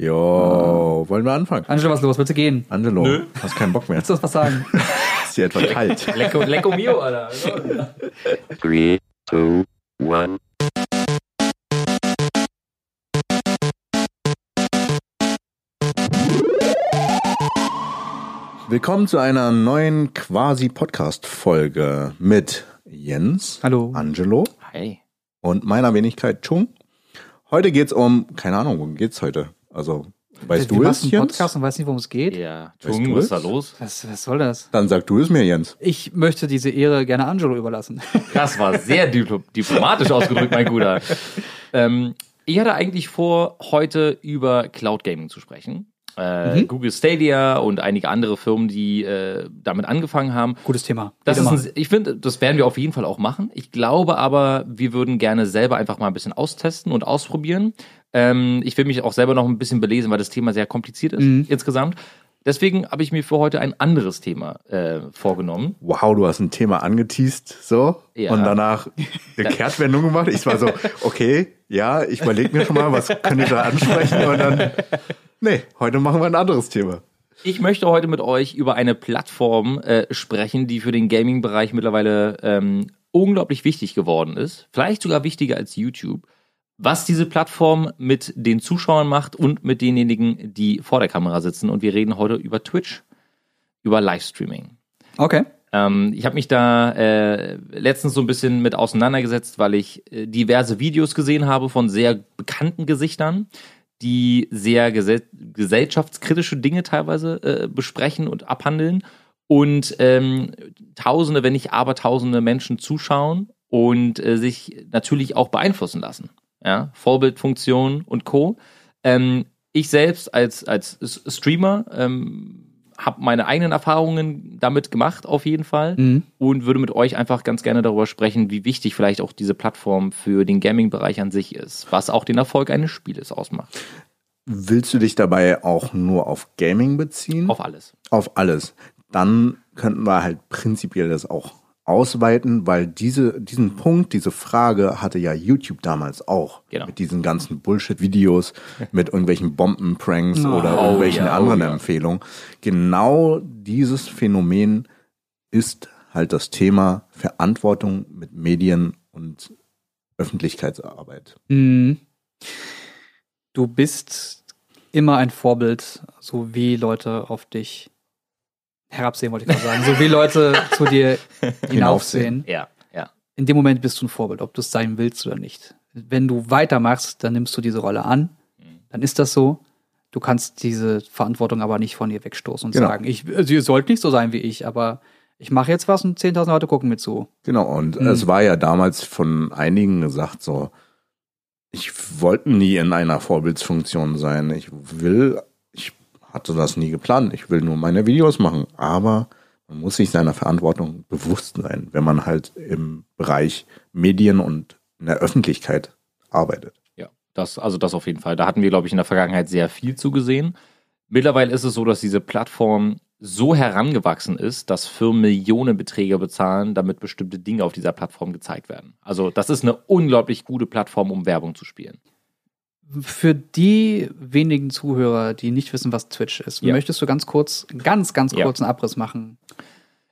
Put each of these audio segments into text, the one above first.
Jo, wollen wir anfangen? Angelo, was ist los? Willst du gehen? Angelo, Nö. hast keinen Bock mehr. Willst du uns was sagen? Ist dir etwa kalt? Lecco, Lecco Mio, Alter. Three, two, one. Willkommen zu einer neuen quasi Podcast-Folge mit Jens, Hallo. Angelo Hi. und meiner Wenigkeit Chung. Heute geht's um, keine Ahnung, worum geht's heute? Also, weißt Wir du es, einen Jens? Podcast und weiß nicht, worum es geht. Ja, Weißt Tung, du was ist es? da los? Was, was soll das? Dann sag du es mir, Jens. Ich möchte diese Ehre gerne Angelo überlassen. Das war sehr diplo diplomatisch ausgedrückt, mein Guter. Ähm, ich hatte eigentlich vor, heute über Cloud Gaming zu sprechen. Äh, Mhm. Google Stadia und einige andere Firmen, die äh, damit angefangen haben. Gutes Thema. Das ist ein, ich finde, das werden wir auf jeden Fall auch machen. Ich glaube aber, wir würden gerne selber einfach mal ein bisschen austesten und ausprobieren. Ähm, ich will mich auch selber noch ein bisschen belesen, weil das Thema sehr kompliziert ist Mhm. insgesamt. Deswegen habe ich mir für heute ein anderes Thema äh, vorgenommen. Wow, du hast ein Thema angeteased, so, Ja. und danach eine Kehrtwendung gemacht. Ich war so, okay, ja, ich überlege mir schon mal, was könnte ich da ansprechen und dann, nee, heute machen wir ein anderes Thema. Ich möchte heute mit euch über eine Plattform äh, sprechen, die für den Gaming-Bereich mittlerweile ähm, unglaublich wichtig geworden ist. Vielleicht sogar wichtiger als YouTube. Was diese Plattform mit den Zuschauern macht und mit denjenigen, die vor der Kamera sitzen. Und wir reden heute über Twitch, über Livestreaming. Okay. Ähm, ich habe mich da äh, letztens so ein bisschen mit auseinandergesetzt, weil ich äh, diverse Videos gesehen habe von sehr bekannten Gesichtern, die sehr gesell gesellschaftskritische Dinge teilweise äh, besprechen und abhandeln und ähm, Tausende, wenn nicht Abertausende Menschen zuschauen und äh, sich natürlich auch beeinflussen lassen. Ja? Vorbildfunktion und Co. Ähm, ich selbst als, als Streamer ähm, habe meine eigenen Erfahrungen damit gemacht, auf jeden Fall. Mhm. Und würde mit euch einfach ganz gerne darüber sprechen, wie wichtig vielleicht auch diese Plattform für den Gaming-Bereich an sich ist, was auch den Erfolg eines Spieles ausmacht. Willst du dich dabei auch nur auf Gaming beziehen? Auf alles. auf alles. Dann könnten wir halt prinzipiell das auch ausweiten, weil diese, diesen Punkt, diese Frage hatte ja YouTube damals auch. Genau. Mit diesen ganzen Bullshit-Videos, mit irgendwelchen Bombenpranks Oh, oder oh irgendwelchen ja, oh anderen ja. Empfehlungen. Genau dieses Phänomen ist halt das Thema Verantwortung mit Medien und Öffentlichkeitsarbeit. Mhm. Du bist immer ein Vorbild, so wie Leute auf dich herabsehen, wollte ich gerade sagen. So wie Leute zu dir hinaufsehen. Ja, ja. In dem Moment bist du ein Vorbild, ob du es sein willst oder nicht. Wenn du weitermachst, dann nimmst du diese Rolle an. Dann ist das so. Du kannst diese Verantwortung aber nicht von dir wegstoßen und Genau. sagen, ich, also ihr sollt nicht so sein wie ich, aber ich mache jetzt was und 10.000 Leute gucken mir zu. Genau, und Mhm. es war ja damals von einigen gesagt, so, ich wollte nie in einer Vorbildsfunktion sein. Ich will, ich hatte das nie geplant. Ich will nur meine Videos machen. Aber man muss sich seiner Verantwortung bewusst sein, wenn man halt im Bereich Medien und in der Öffentlichkeit arbeitet. Ja, das, also das auf jeden Fall. Da hatten wir, glaube ich, in der Vergangenheit sehr viel zugesehen. Mittlerweile ist es so, dass diese Plattform so herangewachsen ist, dass Firmen Millionenbeträge bezahlen, damit bestimmte Dinge auf dieser Plattform gezeigt werden. Also das ist eine unglaublich gute Plattform, um Werbung zu spielen. Für die wenigen Zuhörer, die nicht wissen, was Twitch ist, Ja. möchtest du ganz kurz, ganz, ganz Ja. kurz einen Abriss machen?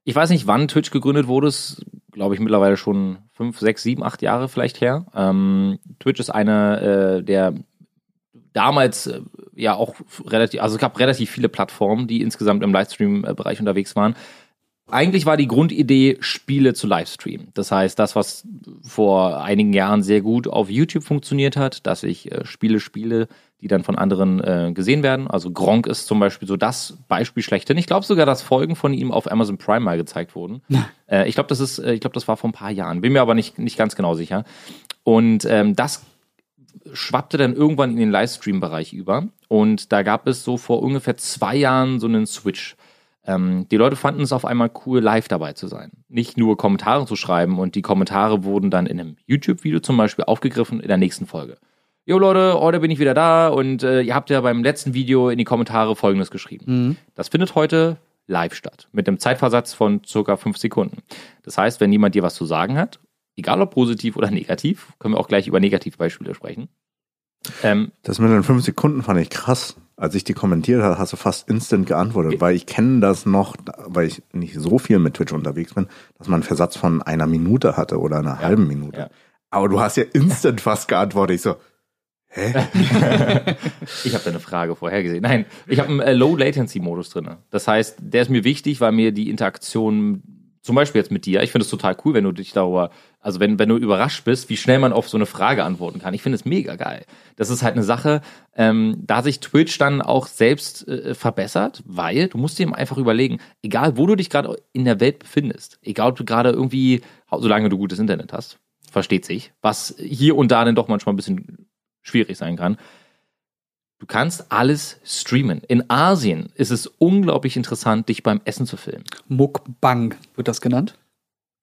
Ich weiß nicht, wann Twitch gegründet wurde. Es glaube ich mittlerweile schon fünf, sechs, sieben, acht Jahre vielleicht her. Ähm, Twitch ist eine äh, der damals äh, ja auch relativ, also es gab relativ viele Plattformen, die insgesamt im Livestream-Bereich unterwegs waren. Eigentlich war die Grundidee, Spiele zu livestreamen. Das heißt, das, was vor einigen Jahren sehr gut auf YouTube funktioniert hat, dass ich äh, Spiele spiele, die dann von anderen äh, gesehen werden. Also Gronk ist zum Beispiel so das Beispiel schlechthin. Ich glaube sogar, dass Folgen von ihm auf Amazon Prime mal gezeigt wurden. Äh, ich glaube, das ist, äh, ich glaube, das war vor ein paar Jahren. Bin mir aber nicht, nicht ganz genau sicher. Und ähm, das schwappte dann irgendwann in den Livestream-Bereich über. Und da gab es so vor ungefähr zwei Jahren so einen Switch. Ähm, die Leute fanden es auf einmal cool, live dabei zu sein. Nicht nur Kommentare zu schreiben und die Kommentare wurden dann in einem YouTube-Video zum Beispiel aufgegriffen in der nächsten Folge. Jo Leute, heute bin ich wieder da und äh, ihr habt ja beim letzten Video in die Kommentare Folgendes geschrieben. Mhm. Das findet heute live statt, mit einem Zeitversatz von circa fünf Sekunden. Das heißt, wenn jemand dir was zu sagen hat, egal ob positiv oder negativ, können wir auch gleich über Negativbeispiele sprechen, Ähm, Das mit den fünf Sekunden fand ich krass. Als ich die kommentiert habe, hast du fast instant geantwortet, weil ich kenne das noch, weil ich nicht so viel mit Twitch unterwegs bin, dass man einen Versatz von einer Minute hatte oder einer halben Minute. ja. Aber du hast ja instant fast geantwortet. Ich so, hä? Ich habe da eine Frage vorhergesehen. Nein, ich habe einen äh, Low-Latency-Modus drin. Das heißt, der ist mir wichtig, weil mir die Interaktion, zum Beispiel jetzt mit dir, ich finde es total cool, wenn du dich darüber, also wenn, wenn du überrascht bist, wie schnell man auf so eine Frage antworten kann. Ich finde es mega geil. Das ist halt eine Sache, ähm, da sich Twitch dann auch selbst äh, verbessert, weil du musst dir einfach überlegen, egal wo du dich gerade in der Welt befindest, egal ob du gerade irgendwie, solange du gutes Internet hast, versteht sich, was hier und da dann doch manchmal ein bisschen schwierig sein kann. Du kannst alles streamen. In Asien ist es unglaublich interessant, dich beim Essen zu filmen. Mukbang wird das genannt.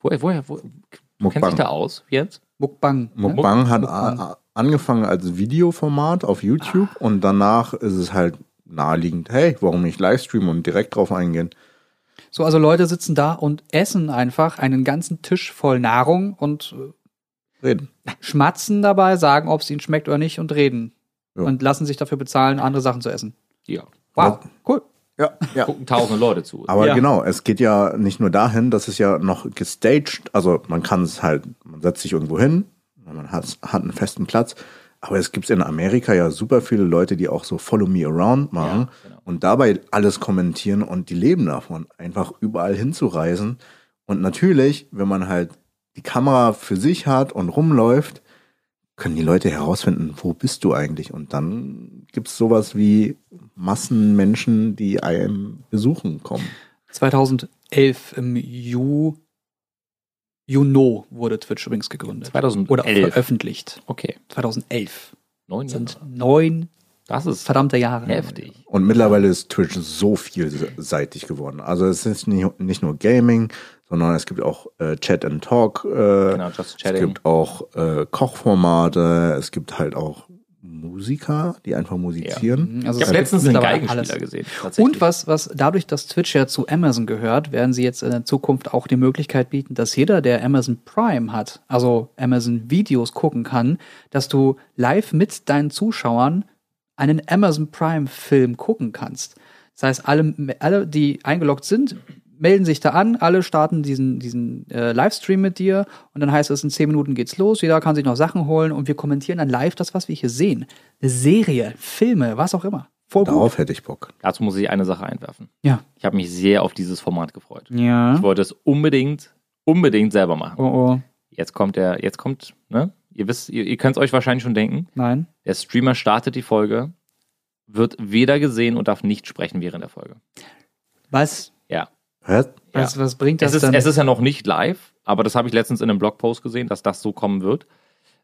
Woher, woher, wo, du kennst Mukbang. dich da aus jetzt? Mukbang. ne? Mukbang hat Mukbang. angefangen als Videoformat auf YouTube und danach ist es halt naheliegend, hey, warum nicht Livestreamen und direkt drauf eingehen? So, also Leute sitzen da und essen einfach einen ganzen Tisch voll Nahrung und äh, Reden. schmatzen dabei, sagen, ob es ihnen schmeckt oder nicht und reden. Ja. Und lassen sich dafür bezahlen, andere Sachen zu essen. Ja. Wow, cool. Ja, ja. Gucken tausende Leute zu. Aber Ja. genau, es geht ja nicht nur dahin, dass es ja noch gestaged, also man kann es halt, man setzt sich irgendwo hin, man hat, hat einen festen Platz, aber es gibt in Amerika ja super viele Leute, die auch so Follow Me Around machen Ja, genau. und dabei alles kommentieren und die leben davon, einfach überall hinzureisen. Und natürlich, wenn man halt die Kamera für sich hat und rumläuft, können die Leute herausfinden, wo bist du eigentlich? Und dann gibt's sowas wie Massenmenschen, die einem besuchen kommen. 2011 im Ju Juno wurde Twitch übrigens gegründet. 2011. Oder veröffentlicht. Okay. 2011. Neun Das sind Jahre. neun Das ist verdammte Jahre. heftig. Und mittlerweile ist Twitch so vielseitig geworden. Also es ist nicht, nicht nur Gaming, sondern es gibt auch äh, Chat and Talk. Äh, Genau, Just es Chatting. gibt auch äh, Kochformate. Es gibt halt auch Musiker, die einfach musizieren. Also Ich es habe letztens einen Geigenspieler gesehen. Und was, was dadurch, dass Twitch ja zu Amazon gehört, werden sie jetzt in der Zukunft auch die Möglichkeit bieten, dass jeder, der Amazon Prime hat, also Amazon Videos gucken kann, dass du live mit deinen Zuschauern einen Amazon Prime Film gucken kannst. Das heißt, alle, alle, die eingeloggt sind, melden sich da an, alle starten diesen, diesen äh, Livestream mit dir und dann heißt es, in 10 Minuten geht's los, jeder kann sich noch Sachen holen und wir kommentieren dann live das, was wir hier sehen. Eine Serie, Filme, was auch immer. Voll gut. Darauf hätte ich Bock. Dazu muss ich eine Sache einwerfen. Ja. Ich habe mich sehr auf dieses Format gefreut. Ja. Ich wollte es unbedingt, unbedingt selber machen. Oh, oh. Jetzt kommt der, jetzt kommt, ne? Ihr wisst, ihr, ihr könnt es euch wahrscheinlich schon denken. Nein. Der Streamer startet die Folge, wird weder gesehen und darf nicht sprechen während der Folge. Was, Ja. Hä? was, was bringt das Es ist, dann? es ist ja noch nicht live, aber das habe ich letztens in einem Blogpost gesehen, dass das so kommen wird.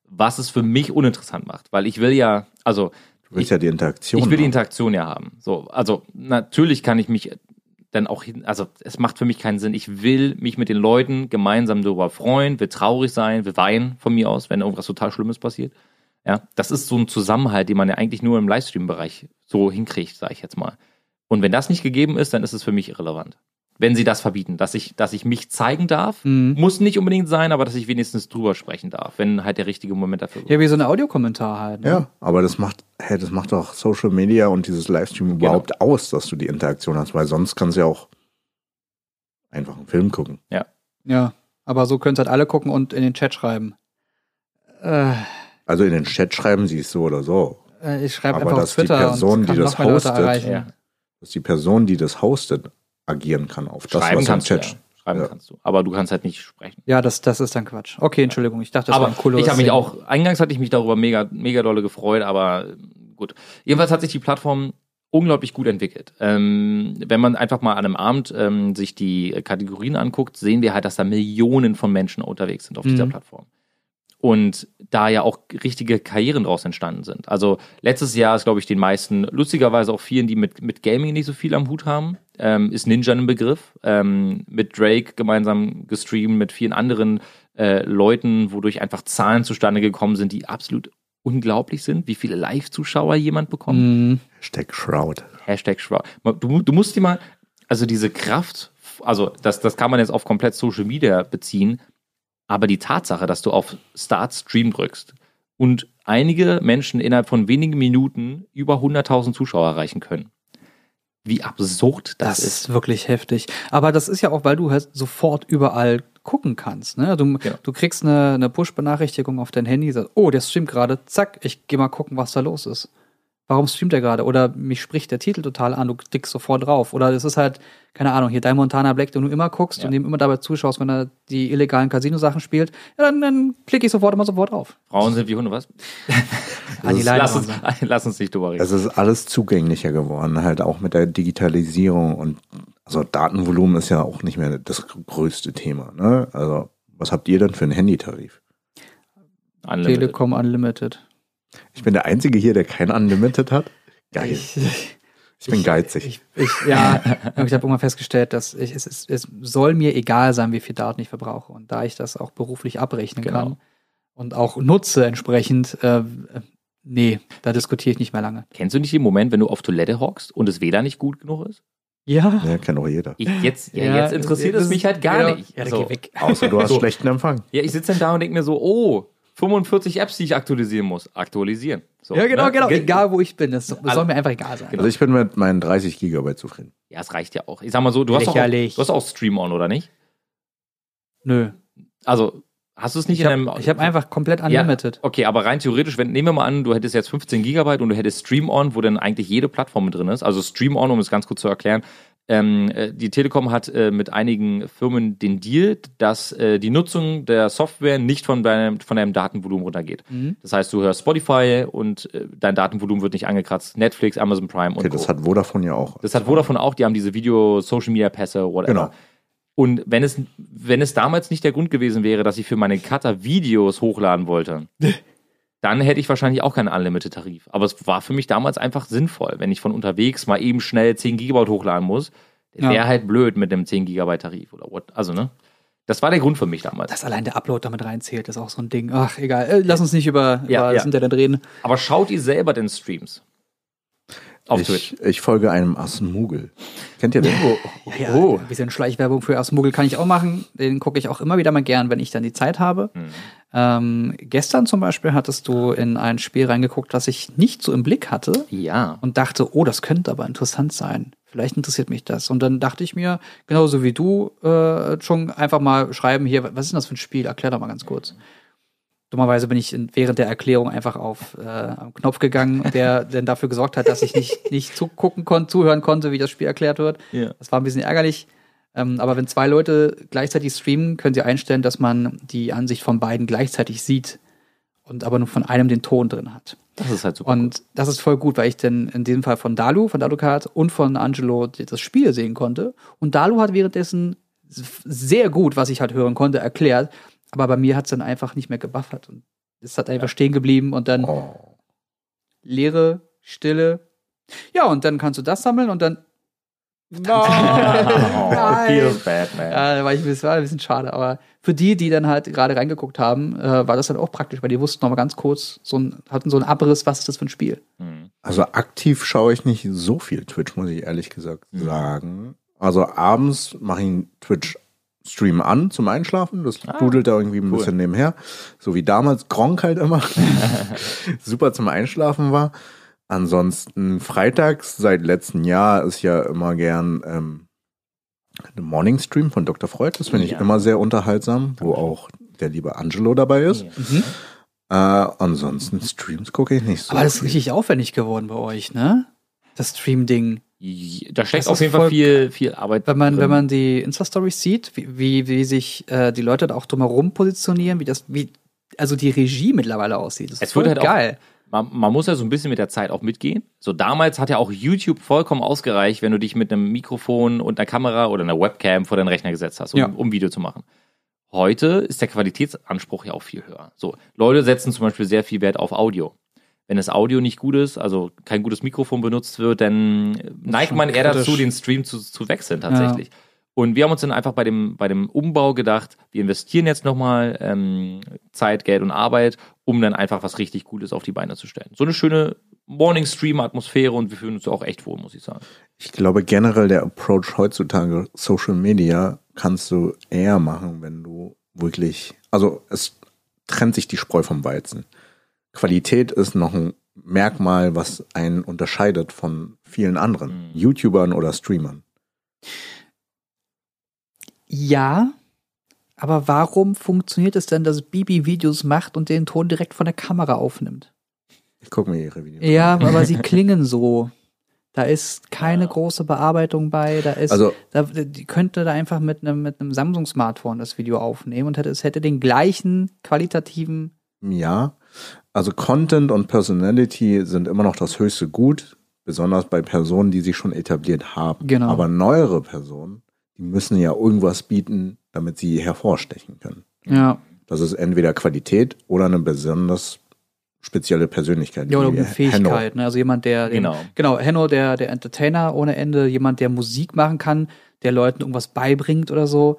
Was es für mich uninteressant macht, weil ich will ja, also Du willst ja die Interaktion. ich will die haben. Interaktion ja haben. So, also natürlich kann ich mich dann auch hin, also es macht für mich keinen Sinn. Ich will mich mit den Leuten gemeinsam darüber freuen, will traurig sein, will weinen von mir aus, wenn irgendwas total Schlimmes passiert. Ja, das ist so ein Zusammenhalt, den man ja eigentlich nur im Livestream-Bereich so hinkriegt, sage ich jetzt mal. Und wenn das nicht gegeben ist, dann ist es für mich irrelevant. Wenn sie das verbieten, dass ich, dass ich mich zeigen darf, Mhm. muss nicht unbedingt sein, aber dass ich wenigstens drüber sprechen darf, wenn halt der richtige Moment dafür Ja, wie so ein Audiokommentar halt. Ne? Ja, aber das macht, hey, das macht doch Social Media und dieses Livestream überhaupt aus, dass du die Interaktion hast, weil sonst kannst du ja auch einfach einen Film gucken. Ja. Aber so können es halt alle gucken und in den Chat schreiben. Äh, Also in den Chat schreiben sie es so oder so. äh, ich schreibe Aber einfach auf dass die Twitter Person, und kann die das hostet. Ja. Dass die Person, die das hostet, agieren kann auf das, Schreiben was im kannst du. Chat Ja. Schreiben Ja. kannst du. Aber du kannst halt nicht sprechen. Ja, das, das ist dann Quatsch. Okay, Entschuldigung, ich dachte, das aber war ein cooles ich habe mich auch, eingangs hatte ich mich darüber mega, mega dolle gefreut, aber äh, gut. Jedenfalls hat sich die Plattform unglaublich gut entwickelt. Ähm, wenn man einfach mal an einem Abend ähm, sich die Kategorien anguckt, sehen wir halt, dass da Millionen von Menschen unterwegs sind auf dieser Mhm. Plattform. Und da ja auch richtige Karrieren draus entstanden sind. Also letztes Jahr ist, glaube ich, den meisten, lustigerweise auch vielen, die mit, mit Gaming nicht so viel am Hut haben, ähm, ist Ninja ein Begriff. Ähm, mit Drake gemeinsam gestreamt, mit vielen anderen äh, Leuten, wodurch einfach Zahlen zustande gekommen sind, die absolut unglaublich sind, wie viele Live-Zuschauer jemand bekommt. Mhm. Hashtag Shroud. Hashtag Schwab. Du, du musst dir mal, also diese Kraft, also das, das kann man jetzt auf komplett Social Media beziehen, aber die Tatsache, dass du auf Start Stream drückst und einige Menschen innerhalb von wenigen Minuten über 100.000 Zuschauer erreichen können. Wie absurd das, Das ist. ist wirklich heftig. Aber das ist ja auch, weil du halt sofort überall gucken kannst. Ne? Du, Genau. du kriegst eine, eine Push-Benachrichtigung auf dein Handy, sagst, oh, der streamt gerade, zack, ich geh mal gucken, was da los ist. Warum streamt er gerade? Oder mich spricht der Titel total an, du klickst sofort drauf. Oder es ist halt, keine Ahnung, hier dein Montana Black, den du immer guckst Ja. und ihm immer dabei zuschaust, wenn er die illegalen Casino-Sachen spielt, ja, dann, dann klicke ich sofort immer sofort drauf. Frauen sind wie Hunde, was? Ah, die ist- Leine Lass uns, lass uns nicht drüber reden. Es ist alles zugänglicher geworden, halt auch mit der Digitalisierung und also Datenvolumen ist ja auch nicht mehr das größte Thema. Ne? Also was habt ihr denn für einen Handytarif? Unlimited. Telekom Unlimited. Ich bin der Einzige hier, der kein Unlimited hat. Geil. Ich, Ich, bin geizig. Ich, ich, ja, ich habe irgendwann festgestellt, dass ich, es, es, es soll mir egal sein, wie viel Daten ich verbrauche. Und da ich das auch beruflich abrechnen Genau. kann und auch nutze entsprechend, äh, nee, da diskutiere ich nicht mehr lange. Kennst du nicht den Moment, wenn du auf Toilette hockst und das WLAN nicht gut genug ist? Ja. ja, kennt doch jeder. Ich, jetzt, ja, jetzt interessiert es mich halt gar genau. nicht. Ja, so. geh weg. Außer du hast So. schlechten Empfang. ja, ich sitze dann da und denke mir so, oh, 45 Apps, die ich aktualisieren muss. Aktualisieren. So, Ja, genau, ne? genau. Ge- Egal, wo ich bin. Das soll Alle- mir einfach egal sein. Genau. Also ich bin mit meinen 30 Gigabyte zufrieden. Ja, es reicht ja auch. Ich sag mal so, du hast, auch, du hast auch Stream On, oder nicht? Nö. Also, hast du es nicht Ich in habe deinem. hab einfach komplett unlimited. Okay, aber rein theoretisch, wenn, nehmen wir mal an, du hättest jetzt 15 Gigabyte und du hättest Stream On, wo dann eigentlich jede Plattform mit drin ist. Also Stream On, um es ganz kurz zu erklären. Ähm, äh, die Telekom hat äh, mit einigen Firmen den Deal, dass äh, die Nutzung der Software nicht von deinem, von deinem Datenvolumen runtergeht. Mhm. Das heißt, du hörst Spotify und äh, dein Datenvolumen wird nicht angekratzt. Netflix, Amazon Prime und Okay, Co. das hat Vodafone ja auch. Das hat Vodafone auch, die haben diese Video, Social Media Pässe, whatever. Genau. Und wenn es, wenn es damals nicht der Grund gewesen wäre, dass ich für meine Cutter Videos hochladen wollte, dann hätte ich wahrscheinlich auch keinen Unlimited-Tarif. Aber es war für mich damals einfach sinnvoll, wenn ich von unterwegs mal eben schnell 10 Gigabyte hochladen muss, Ja. wäre halt blöd mit dem 10 Gigabyte Tarif oder what. Also, ne? Das war der Grund für mich damals. Dass allein der Upload damit reinzählt, ist auch so ein Ding. Ach, egal. Äh, lass uns nicht über, Ja, über ja. das Internet reden. Aber schaut ihr selber den Streams? Auf Twitch. Ich, ich folge einem Asmugel. Kennt ihr den? Ja, ja, Oh. ein bisschen Schleichwerbung für Asmugel kann ich auch machen. Den gucke ich auch immer wieder mal gern, wenn ich dann die Zeit habe. Mhm. Ähm, gestern zum Beispiel hattest du in ein Spiel reingeguckt, was ich nicht so im Blick hatte Ja. und dachte, oh, das könnte aber interessant sein. Vielleicht interessiert mich das. Und dann dachte ich mir, genauso wie du äh, schon einfach mal schreiben hier, was ist denn das für ein Spiel? Erklär doch mal ganz kurz. Dummerweise bin ich während der Erklärung einfach auf äh, am Knopf gegangen, der denn dafür gesorgt hat, dass ich nicht, nicht zugucken konnte, zuhören konnte, wie das Spiel erklärt wird. Ja. Das war ein bisschen ärgerlich. Ähm, aber wenn zwei Leute gleichzeitig streamen, können sie einstellen, dass man die Ansicht von beiden gleichzeitig sieht und aber nur von einem den Ton drin hat. Das ist halt super. Und das ist voll gut, weil ich denn in diesem Fall von Dalu, von Dalukat und von Angelo das Spiel sehen konnte. Und Dalu hat währenddessen sehr gut, was ich halt hören konnte, erklärt. Aber bei mir hat es dann einfach nicht mehr gebuffert. Und es hat einfach stehen geblieben und dann Oh. Leere, Stille. Ja, und dann kannst du das sammeln und dann. Oh, Nein. feels bad, man. Ja, war ich bisschen, war ein bisschen schade. Aber für die, die dann halt gerade reingeguckt haben, äh, war das dann auch praktisch, weil die wussten noch mal ganz kurz, so ein, hatten so einen Abriss, was ist das für ein Spiel. Mhm. Also aktiv schaue ich nicht so viel Twitch, muss ich ehrlich gesagt Mhm. sagen. Also abends mache ich einen Twitch-Stream an zum Einschlafen. Das Ah, dudelt da irgendwie ein cool. bisschen nebenher. So wie damals Gronk halt immer. Super zum Einschlafen war. Ansonsten freitags seit letztem Jahr ist ja immer gern ähm, ein Morning Stream von Dr. Freud. Das finde ich Ja. immer sehr unterhaltsam, wo auch der liebe Angelo dabei ist. Ja. Äh, ansonsten Streams gucke ich nicht so. Aber das ist richtig aufwendig geworden bei euch, ne? Das Stream-Ding. Da steckt auf jeden Fall voll- viel, viel Arbeit Wenn man, drin. wenn man die Insta-Stories sieht, wie, wie, wie sich äh, die Leute da auch drumherum positionieren, wie das, wie, also die Regie mittlerweile aussieht. Das ist Es wird halt auch- geil. man, man muss ja so ein bisschen mit der Zeit auch mitgehen. So damals hat ja auch YouTube vollkommen ausgereicht, wenn du dich mit einem Mikrofon und einer Kamera oder einer Webcam vor deinen Rechner gesetzt hast, um, Ja. um Video zu machen. Heute ist der Qualitätsanspruch ja auch viel höher. So, Leute setzen zum Beispiel sehr viel Wert auf Audio. Wenn das Audio nicht gut ist, also kein gutes Mikrofon benutzt wird, dann neigt man eher kritisch. dazu, den Stream zu, zu wechseln tatsächlich. Und wir haben uns dann einfach bei dem, bei dem Umbau gedacht, wir investieren jetzt nochmal ähm, Zeit, Geld und Arbeit, um dann einfach was richtig Gutes auf die Beine zu stellen. So eine schöne Morning-Stream-Atmosphäre und wir fühlen uns auch echt wohl, muss ich sagen. Ich glaube generell der Approach heutzutage Social Media kannst du eher machen, wenn du wirklich, also es trennt sich die Spreu vom Weizen. Qualität ist noch ein Merkmal, was einen unterscheidet von vielen anderen Mhm. YouTubern oder Streamern. Ja, aber warum funktioniert es denn, dass Bibi Videos macht und den Ton direkt von der Kamera aufnimmt? Ich gucke mir ihre Videos Ja, an. aber sie klingen so. Da ist keine Ja. große Bearbeitung bei. Da ist, Also, da, die könnte da einfach mit einem mit einem Samsung Smartphone das Video aufnehmen und hätte es hätte den gleichen qualitativen. Ja. Also Content und Personality sind immer noch das höchste Gut, besonders bei Personen, die sich schon etabliert haben. Genau. Aber neuere Personen, die müssen ja irgendwas bieten, damit sie hervorstechen können. Ja. Das ist entweder Qualität oder eine besonders spezielle Persönlichkeit. Ja, oder eine. Fähigkeit, ne? Also jemand, der den, Genau. genau, Henno, der der Entertainer ohne Ende, jemand, der Musik machen kann, der Leuten irgendwas beibringt oder so.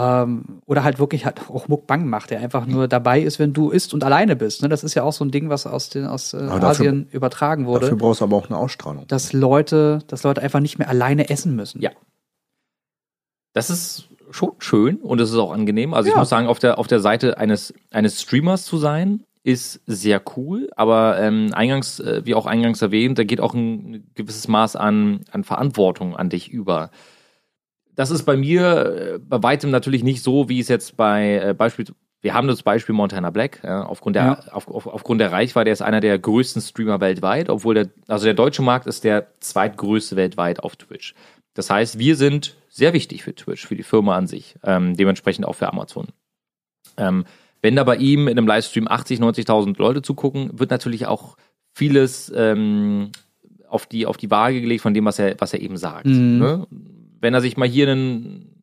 Ähm, oder halt wirklich halt auch Muckbang macht, der einfach nur dabei ist, wenn du isst und alleine bist. Ne? Das ist ja auch so ein Ding, was aus den aus äh, dafür- Asien übertragen wurde. Dafür brauchst du aber auch eine Ausstrahlung. dass Leute, dass Leute einfach nicht mehr alleine essen müssen. Ja. Das ist schon schön und es ist auch angenehm. Also ich Ja. muss sagen, auf der, auf der Seite eines, eines Streamers zu sein, ist sehr cool, aber ähm, eingangs, äh, wie auch eingangs erwähnt, da geht auch ein gewisses Maß an, an Verantwortung an dich über. Das ist bei mir äh, bei weitem natürlich nicht so, wie es jetzt bei äh, Beispiel, wir haben das Beispiel Montana Black, ja, aufgrund, der, Ja. auf, auf, aufgrund der Reichweite, der ist einer der größten Streamer weltweit, obwohl der, also der deutsche Markt ist der zweitgrößte weltweit auf Twitch. Das heißt, wir sind sehr wichtig für Twitch, für die Firma an sich, ähm, dementsprechend auch für Amazon. Ähm, wenn da bei ihm in einem Livestream 80, 90.000 Leute zugucken, wird natürlich auch vieles ähm, auf, die, auf die Waage gelegt von dem, was er, was er eben sagt. Mhm. Ne? Wenn er sich mal hier ein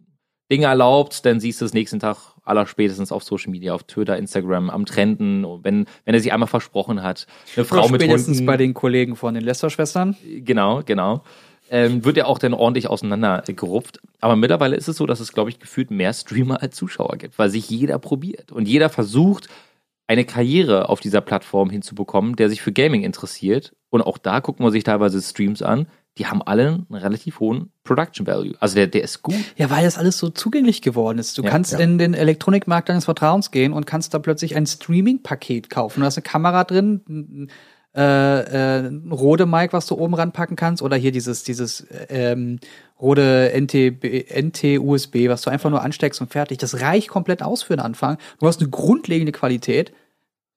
Ding erlaubt, dann siehst du es nächsten Tag aller spätestens auf Social Media, auf Twitter, Instagram, am Trenden, wenn, wenn er sich einmal versprochen hat, eine Frau mit spätestens Hunden, bei den Kollegen von den Lester-Schwestern. Genau, genau. Ähm, wird ja auch dann ordentlich auseinandergerupft. Aber mittlerweile ist es so, dass es, glaube ich, gefühlt mehr Streamer als Zuschauer gibt, weil sich jeder probiert. Und jeder versucht, eine Karriere auf dieser Plattform hinzubekommen, der sich für Gaming interessiert. Und auch da gucken wir sich teilweise Streams an. Die haben alle einen relativ hohen Production Value. Also der, der ist gut. Ja, weil das alles so zugänglich geworden ist. Du Ja, kannst ja. in den Elektronikmarkt deines Vertrauens gehen und kannst da plötzlich ein Streaming-Paket kaufen. Du hast eine Kamera drin, ein, äh, äh, ein Rode Mic, was du oben ranpacken kannst, oder hier dieses, dieses ähm, Rode NT, NT-USB, was du einfach nur ansteckst und fertig. Das reicht komplett aus für den Anfang. Du hast eine grundlegende Qualität.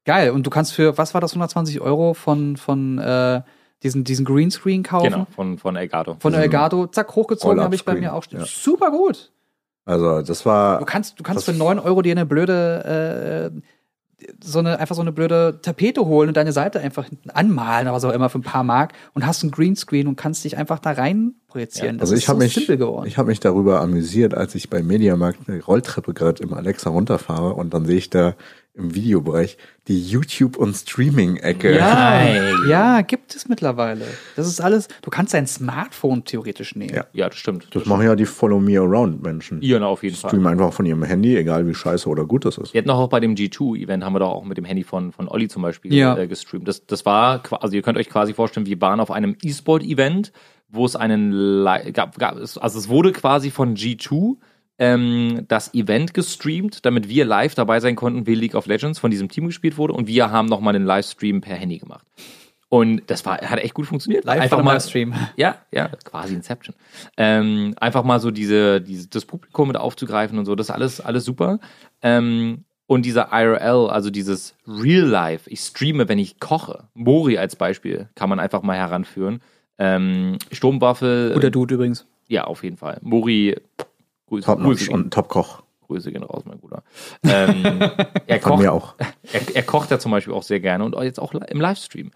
Geil. Und du kannst für, was war das, 120 Euro von, von äh, diesen, diesen Greenscreen kaufen? Genau, von, von Elgato. Von Elgato, zack, hochgezogen habe ich bei mir auch stehen. ja. Super gut. Also das war Du kannst, du kannst für 9 Euro dir eine blöde, äh, so eine, einfach so eine blöde Tapete holen und deine Seite einfach hinten anmalen, aber so immer für ein paar Mark und hast einen Greenscreen und kannst dich einfach da rein projizieren. Ja, das Also ist ich habe so mich, simpel geworden. ich habe mich darüber amüsiert, als ich beim Mediamarkt eine Rolltreppe gerade im Alexa runterfahre und dann sehe ich da im Videobereich die YouTube- und Streaming-Ecke. ja, Nein. ja, gibt es mittlerweile. Das ist alles, du kannst dein Smartphone theoretisch nehmen. Ja. Ja, das stimmt. Das machen ja die Follow Me Around Menschen. Ja, na, auf jeden Fall. Streamen einfach von ihrem Handy, egal wie scheiße oder gut das ist. Wir hatten auch bei dem G2-Event, haben wir doch auch mit dem Handy von, von Olli zum Beispiel Ja. äh, gestreamt. Das, das war, also ihr könnt euch quasi vorstellen, wir waren auf einem E-Sport-Event, wo es einen, Li- gab, gab, es- also es wurde quasi von G2 ähm, das Event gestreamt, damit wir live dabei sein konnten, wie League of Legends von diesem Team gespielt wurde und wir haben nochmal den Livestream per Handy gemacht. Und das war, hat echt gut funktioniert. Live Einfach mal, Livestream. ja, ja, quasi Inception. Ähm, einfach mal so diese, diese, das Publikum mit aufzugreifen und so, das ist alles, alles super. Ähm, und dieser IRL, also dieses Real Life, ich streame, wenn ich koche. Mori als Beispiel kann man einfach mal heranführen. Ähm, Sturmwaffel. Guter Dude übrigens. Ja, auf jeden Fall. Mori, Grüße, Top Grüße, und Top Koch. Grüße gehen raus, mein Bruder. Ähm, er Von kocht mir auch. er, er kocht ja zum Beispiel auch sehr gerne und jetzt auch im Livestream.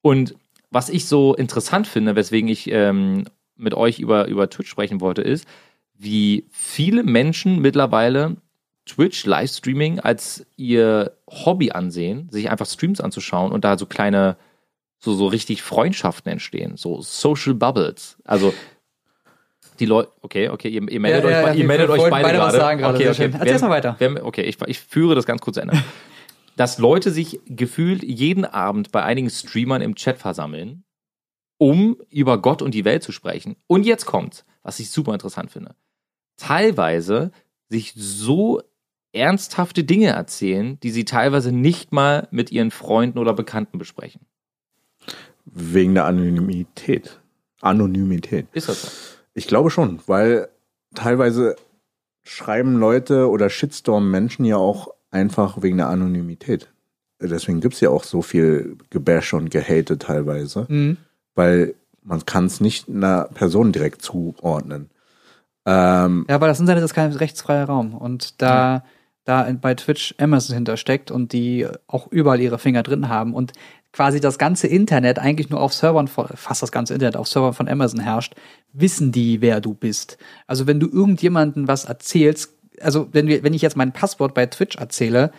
Und was ich so interessant finde, weswegen ich ähm, mit euch über, über Twitch sprechen wollte, ist, wie viele Menschen mittlerweile Twitch Livestreaming als ihr Hobby ansehen, sich einfach Streams anzuschauen und da so kleine, so, so richtig Freundschaften entstehen, so Social Bubbles. Also die Leute, okay, okay, ihr, ihr meldet Ja, euch, ja, ihr wir meldet euch beide, beide gerade. gerade, Okay, okay. schön. Erzähl's mal weiter. Wer, okay, ich, ich führe das ganz kurz zu Ende. Dass Leute sich gefühlt jeden Abend bei einigen Streamern im Chat versammeln, um über Gott und die Welt zu sprechen. Und jetzt kommt, was ich super interessant finde. Teilweise sich so ernsthafte Dinge erzählen, die sie teilweise nicht mal mit ihren Freunden oder Bekannten besprechen. Wegen der Anonymität. Anonymität. Ist das so? Ich glaube schon, weil teilweise schreiben Leute oder shitstormen Menschen ja auch einfach wegen der Anonymität. Deswegen gibt's ja auch so viel Gebash und Gehate teilweise, Mhm. weil man kann es nicht einer Person direkt zuordnen. Ähm, Ja, aber das Internet ist kein rechtsfreier Raum. Und da, da in- bei Twitch Amazon hintersteckt und die auch überall ihre Finger drin haben und quasi das ganze Internet eigentlich nur auf Servern von, fast das ganze Internet auf Servern von Amazon herrscht, wissen die, wer du bist. Also wenn du irgendjemanden was erzählst, also wenn wir, wenn ich jetzt mein Passwort bei Twitch erzähle,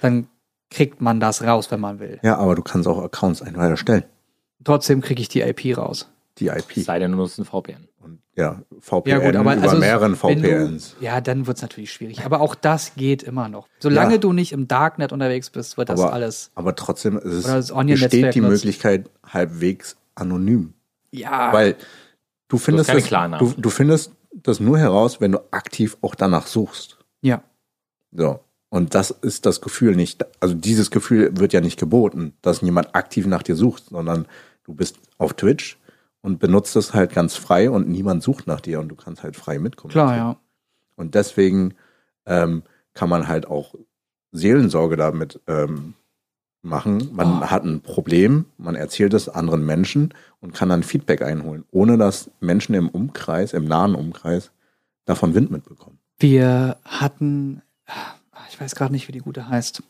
dann kriegt man das raus, wenn man will. ja, aber du kannst auch Accounts einfach erstellen. Trotzdem kriege ich die IP raus. Die IP. Sei denn, du nutzt ein VPN. Und ja, VPN über also mehreren VPNs. Du, ja, dann wird's natürlich schwierig. Aber auch das geht immer noch. Solange Ja. du nicht im Darknet unterwegs bist, wird das Aber- alles. Aber trotzdem ist es besteht die. Möglichkeit halbwegs anonym. Ja, Weil du findest, keine das, du, du findest das nur heraus, wenn du aktiv auch danach suchst. ja. So. Und das ist das Gefühl nicht, also dieses Gefühl wird ja nicht geboten, dass jemand aktiv nach dir sucht, sondern du bist auf Twitch und benutzt es halt ganz frei und niemand sucht nach dir und du kannst halt frei mitkommen. Klar, ja. Und deswegen ähm, kann man halt auch Seelensorge damit ähm, machen. Man Oh. hat ein Problem, man erzählt es anderen Menschen und kann dann Feedback einholen, ohne dass Menschen im Umkreis, im nahen Umkreis, davon Wind mitbekommen. Wir hatten, ich weiß gerade nicht, wie die gute heißt,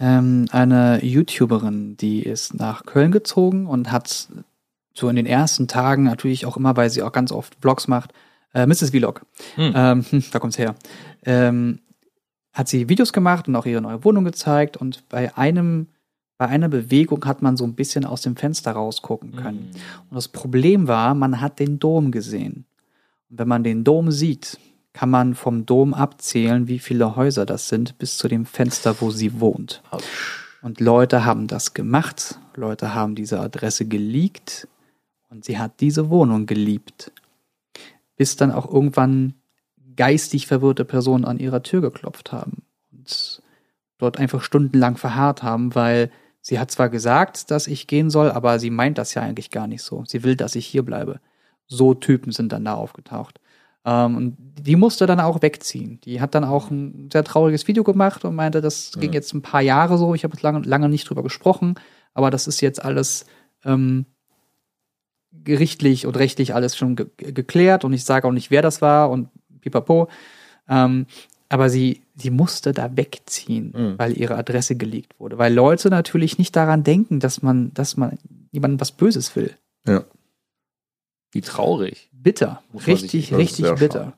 ähm, eine YouTuberin, die ist nach Köln gezogen und hat so in den ersten Tagen natürlich auch immer, weil sie auch ganz oft Vlogs macht, äh, Mrs. Vlog. Hm. Ähm, hm, da kommt's her. Ähm, hat sie Videos gemacht und auch ihre neue Wohnung gezeigt und bei einem, bei einer Bewegung hat man so ein bisschen aus dem Fenster rausgucken können. Und das Problem war, man hat den Dom gesehen. Und wenn man den Dom sieht, kann man vom Dom abzählen, wie viele Häuser das sind, bis zu dem Fenster, wo sie wohnt. Und Leute haben das gemacht. Leute haben diese Adresse geleakt. Und sie hat diese Wohnung geliebt. Bis dann auch irgendwann geistig verwirrte Personen an ihrer Tür geklopft haben. Und dort einfach stundenlang verharrt haben, weil sie hat zwar gesagt, dass ich gehen soll, aber sie meint das ja eigentlich gar nicht so. Sie will, dass ich hier bleibe. So Typen sind dann da aufgetaucht. Ähm, und die musste dann auch wegziehen. Die hat dann auch ein sehr trauriges Video gemacht und meinte, das ging jetzt ein paar Jahre so. Ich habe lange, lange nicht drüber gesprochen, aber das ist jetzt alles ähm, gerichtlich und rechtlich alles schon ge geklärt und ich sage auch nicht, wer das war und pipapo. Ähm, aber sie, sie musste da wegziehen, Mhm. weil ihre Adresse geleakt wurde. Weil Leute natürlich nicht daran denken, dass man, dass man jemandem was Böses will. Ja. Wie traurig. Bitter. Muss man sich- Richtig, richtig bitter.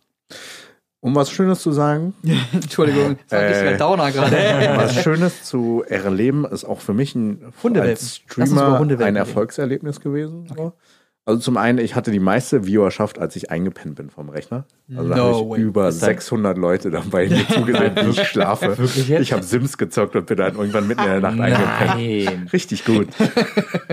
Um was Schönes zu sagen, Entschuldigung, das war ein bisschen Äh. ein Downer gerade. was Schönes zu erleben, ist auch für mich ein als Streamer ein. Erfolgserlebnis gewesen. So. Also zum einen, ich hatte die meiste Viewerschaft, als ich eingepennt bin vom Rechner. Also da No habe ich way. über Ist dein- 600 Leute dabei mir zugesehen, wie ich schlafe. Wirklich jetzt? Ich habe Sims gezockt und bin dann irgendwann mitten in der Nacht eingepennt. Nein. Richtig gut.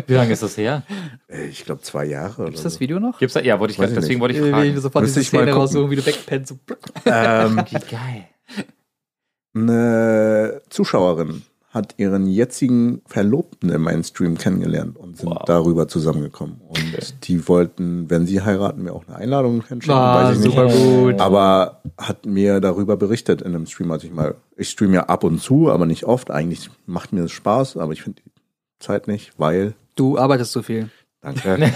Wie lange ist das her? Äh, Ich glaube zwei Jahre oder Gibt's das. Video noch? Gibt's da? Ja, wollte ich grad, ich deswegen nicht. wollte ich Äh, fragen. wie sofort Müsste diese ich mal Szene gucken. raussuchen, wie du wegpennst. So. Ähm, Wie geil. eine Zuschauerin hat ihren jetzigen Verlobten in meinem Stream kennengelernt und sind Wow. darüber zusammengekommen. Und die wollten, wenn sie heiraten, mir auch eine Einladung hinschicken, Ah, weiß ich super nicht. gut. Aber hat mir darüber berichtet in einem Stream, als ich mal, ich streame ja ab und zu, aber nicht oft. Eigentlich macht mir das Spaß, aber ich finde die Zeit nicht, weil, Du arbeitest so viel. Danke.